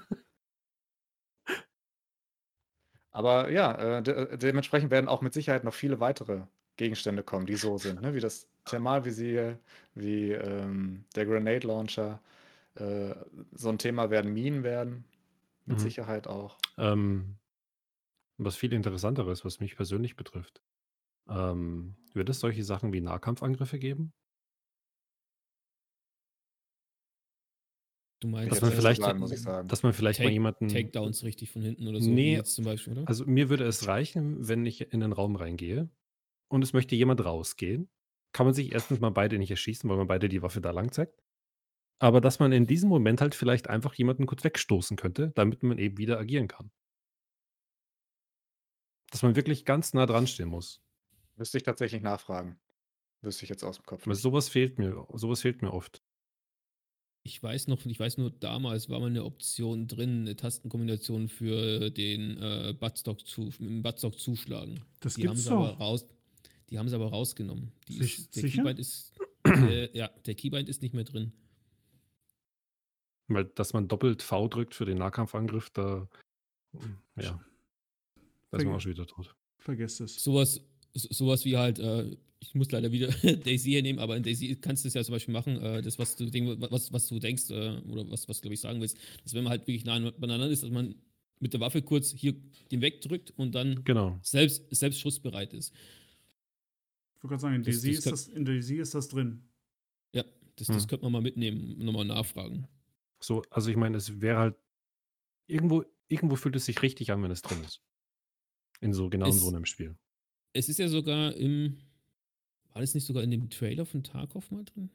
Aber ja, äh, de dementsprechend werden auch mit Sicherheit noch viele weitere Gegenstände kommen, die so sind, ne? wie das Thermalvisier, wie ähm, der Grenade Launcher. Äh, so ein Thema werden Minen werden, mit mhm. Sicherheit auch. Ähm, was viel interessanteres, was mich persönlich betrifft. Ähm, wird es solche Sachen wie Nahkampfangriffe geben? Du meinst, dass man vielleicht, sagen, dass man vielleicht Take, mal jemanden. Takedowns richtig von hinten oder so. Nee, zum Beispiel, oder? Also mir würde es reichen, wenn ich in den Raum reingehe und es möchte jemand rausgehen, kann man sich erstens mal beide nicht erschießen, weil man beide die Waffe da lang zeigt. Aber dass man in diesem Moment halt vielleicht einfach jemanden kurz wegstoßen könnte, damit man eben wieder agieren kann. Dass man wirklich ganz nah dran stehen muss. Müsste ich tatsächlich nachfragen. Wüsste ich jetzt aus dem Kopf. Aber sowas fehlt mir, sowas fehlt mir oft. Ich weiß noch, ich weiß nur, damals war mal eine Option drin, eine Tastenkombination für den äh, Buttstock, zu, Buttstock zuschlagen. Das die gibt's haben doch. Raus, die haben sie aber rausgenommen. Die Sich, ist, der sicher? Keybind ist, äh, ja, der Keybind ist nicht mehr drin. Weil, dass man doppelt V drückt für den Nahkampfangriff, da, ja, da ist man auch schon wieder tot. Vergesst es. Sowas, sowas wie halt, äh, ich muss leider wieder Daisy hier nehmen, aber in Daisy kannst du es ja zum Beispiel machen, äh, das, was du, was, was du denkst, äh, oder was, was glaube ich sagen willst, dass wenn man halt wirklich nah beieinander ist, dass man mit der Waffe kurz hier den wegdrückt und dann genau. selbst, selbst schussbereit ist. Ich wollte gerade sagen, in Daisy, das ist das, in Daisy ist das drin. Ja, das, das Hm. könnte man mal mitnehmen, nochmal nachfragen. So, also ich meine, es wäre halt, irgendwo, irgendwo fühlt es sich richtig an, wenn es drin ist. In so genau in Es- so einem Spiel. Es ist ja sogar im, war das nicht sogar in dem Trailer von Tarkov mal drin?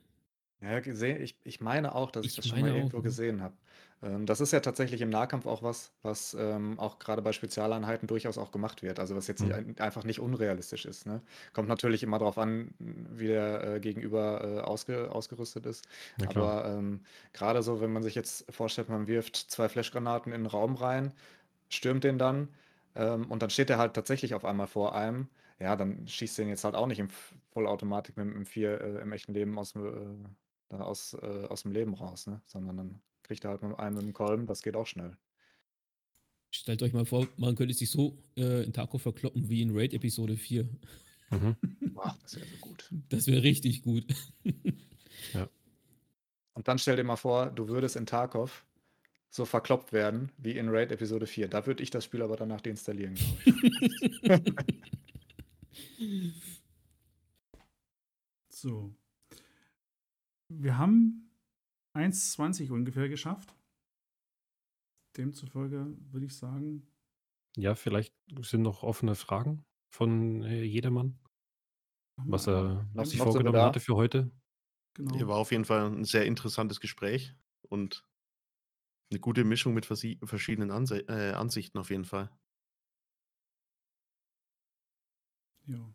Ja, gesehen, ich, ich meine auch, dass ich, Ich das schon mal meine auch, irgendwo gesehen habe. Ähm, das ist ja tatsächlich im Nahkampf auch was, was ähm, auch gerade bei Spezialeinheiten durchaus auch gemacht wird. Also was jetzt nicht, Mhm. ein- einfach nicht unrealistisch ist. Ne? Kommt natürlich immer darauf an, wie der äh, Gegenüber äh, ausge, ausgerüstet ist. Ja, klar. Aber ähm, gerade so, wenn man sich jetzt vorstellt, man wirft zwei Flashgranaten in den Raum rein, stürmt den dann ähm, und dann steht er halt tatsächlich auf einmal vor einem. Ja, dann schießt den jetzt halt auch nicht im F- Vollautomatik mit dem M4 äh, im echten Leben aus, dem, äh, da aus, äh, aus dem Leben raus, ne? Sondern dann kriegt er halt mit einem mit dem Kolben, das geht auch schnell. Stellt euch mal vor, man könnte sich so äh, in Tarkov verkloppen wie in Raid Episode 4. Mhm. Boah, das wäre so gut. Das wäre richtig gut. Und dann stell dir mal vor, du würdest in Tarkov so verkloppt werden wie in Raid Episode 4. Da würde ich das Spiel aber danach deinstallieren, glaube ich. So. Wir haben 1,20 ungefähr geschafft. Demzufolge würde ich sagen, Ja, vielleicht sind noch offene Fragen von äh, jedermann. was er noch- sich vorgenommen hatte für heute. Genau. Hier war auf jeden Fall ein sehr interessantes Gespräch und eine gute Mischung mit versi- verschiedenen Anse äh, Ansichten auf jeden Fall. Ja.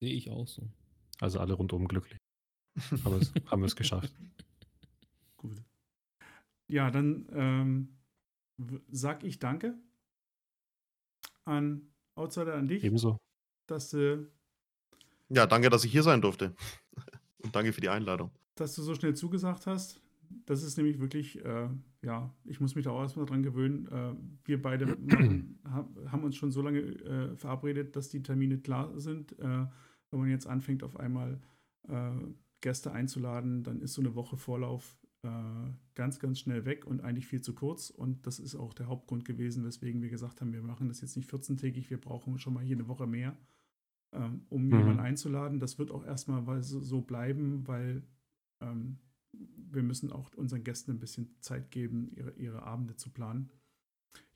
Sehe ich auch so. Also alle rundum glücklich. Aber es, haben wir es geschafft. Gut. Ja, dann ähm, sag ich Danke an Outsider, an dich, Ebenso. dass du, Ja, danke, dass ich hier sein durfte. Und danke für die Einladung. dass du so schnell zugesagt hast. Das ist nämlich wirklich, äh, ja, ich muss mich da auch erstmal dran gewöhnen. Äh, wir beide haben uns schon so lange äh, verabredet, dass die Termine klar sind. Wenn man jetzt anfängt, auf einmal äh, Gäste einzuladen, dann ist so eine Woche Vorlauf äh, ganz, ganz schnell weg und eigentlich viel zu kurz. Und das ist auch der Hauptgrund gewesen, weswegen wir gesagt haben, wir machen das jetzt nicht 14-tägig, wir brauchen schon mal hier eine Woche mehr, ähm, um Mhm. jemanden einzuladen. Das wird auch erstmal so bleiben, weil ähm, wir müssen auch unseren Gästen ein bisschen Zeit geben, ihre, ihre Abende zu planen.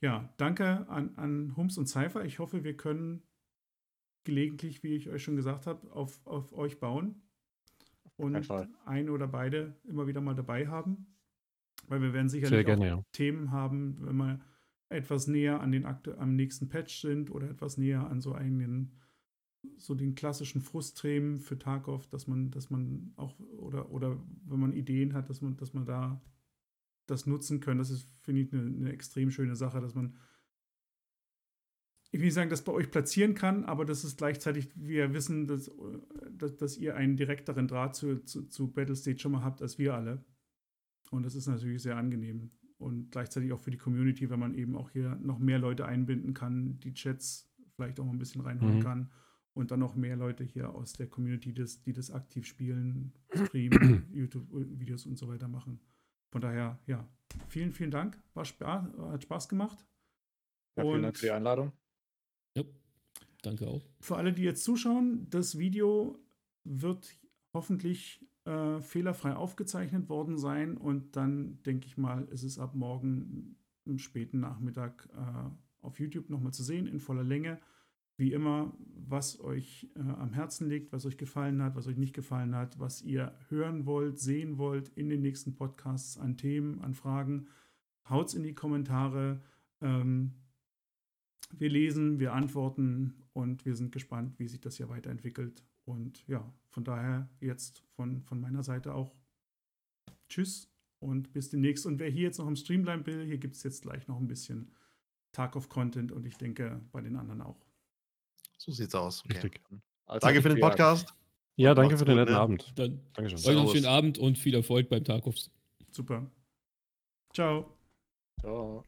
Ja, danke an, an Hums und Cypher. Ich hoffe, wir können gelegentlich, wie ich euch schon gesagt habe, auf, auf euch bauen und ein oder beide immer wieder mal dabei haben. Weil wir werden sicherlich Sehr auch gerne, ja. Themen haben, wenn wir etwas näher an den aktu am nächsten Patch sind oder etwas näher an so einen so den klassischen Frustthemen für Tarkov, dass man, dass man auch oder oder wenn man Ideen hat, dass man, dass man da das nutzen können. Das ist, finde ich, eine, eine extrem schöne Sache, dass man ich will nicht sagen, das bei euch platzieren kann, aber das ist gleichzeitig, wir wissen, dass, dass, dass ihr einen direkteren Draht zu, zu, zu Battlestate schon mal habt als wir alle. Und das ist natürlich sehr angenehm. Und gleichzeitig auch für die Community, wenn man eben auch hier noch mehr Leute einbinden kann, die Chats vielleicht auch mal ein bisschen reinholen Mhm. kann. Und dann noch mehr Leute hier aus der Community, das, die das aktiv spielen, streamen, YouTube-Videos und so weiter machen. Von daher, ja, vielen, vielen Dank. War Spaß, hat Spaß gemacht. Ja, vielen Dank Und- für die Einladung. Danke auch. Für alle, die jetzt zuschauen, das Video wird hoffentlich äh, fehlerfrei aufgezeichnet worden sein und dann denke ich mal, ist es ab morgen im späten Nachmittag äh, auf YouTube nochmal zu sehen in voller Länge. Wie immer, was euch äh, am Herzen liegt, was euch gefallen hat, was euch nicht gefallen hat, was ihr hören wollt, sehen wollt in den nächsten Podcasts an Themen, an Fragen, haut's in die Kommentare. Ähm, wir lesen, wir antworten und wir sind gespannt, wie sich das hier weiterentwickelt. Und ja, von daher jetzt von, von meiner Seite auch Tschüss und bis demnächst. Und wer hier jetzt noch im Stream bleiben will, hier gibt es jetzt gleich noch ein bisschen Tag-of-Content und ich denke bei den anderen auch. So sieht's aus. Okay. Richtig. Also, Danke für den ja, Podcast. Ja, danke Macht's für den netten ne? Abend. Dann Dankeschön. euch noch einen schönen Abend und viel Erfolg beim Tarkovs. Super. Ciao. Ciao.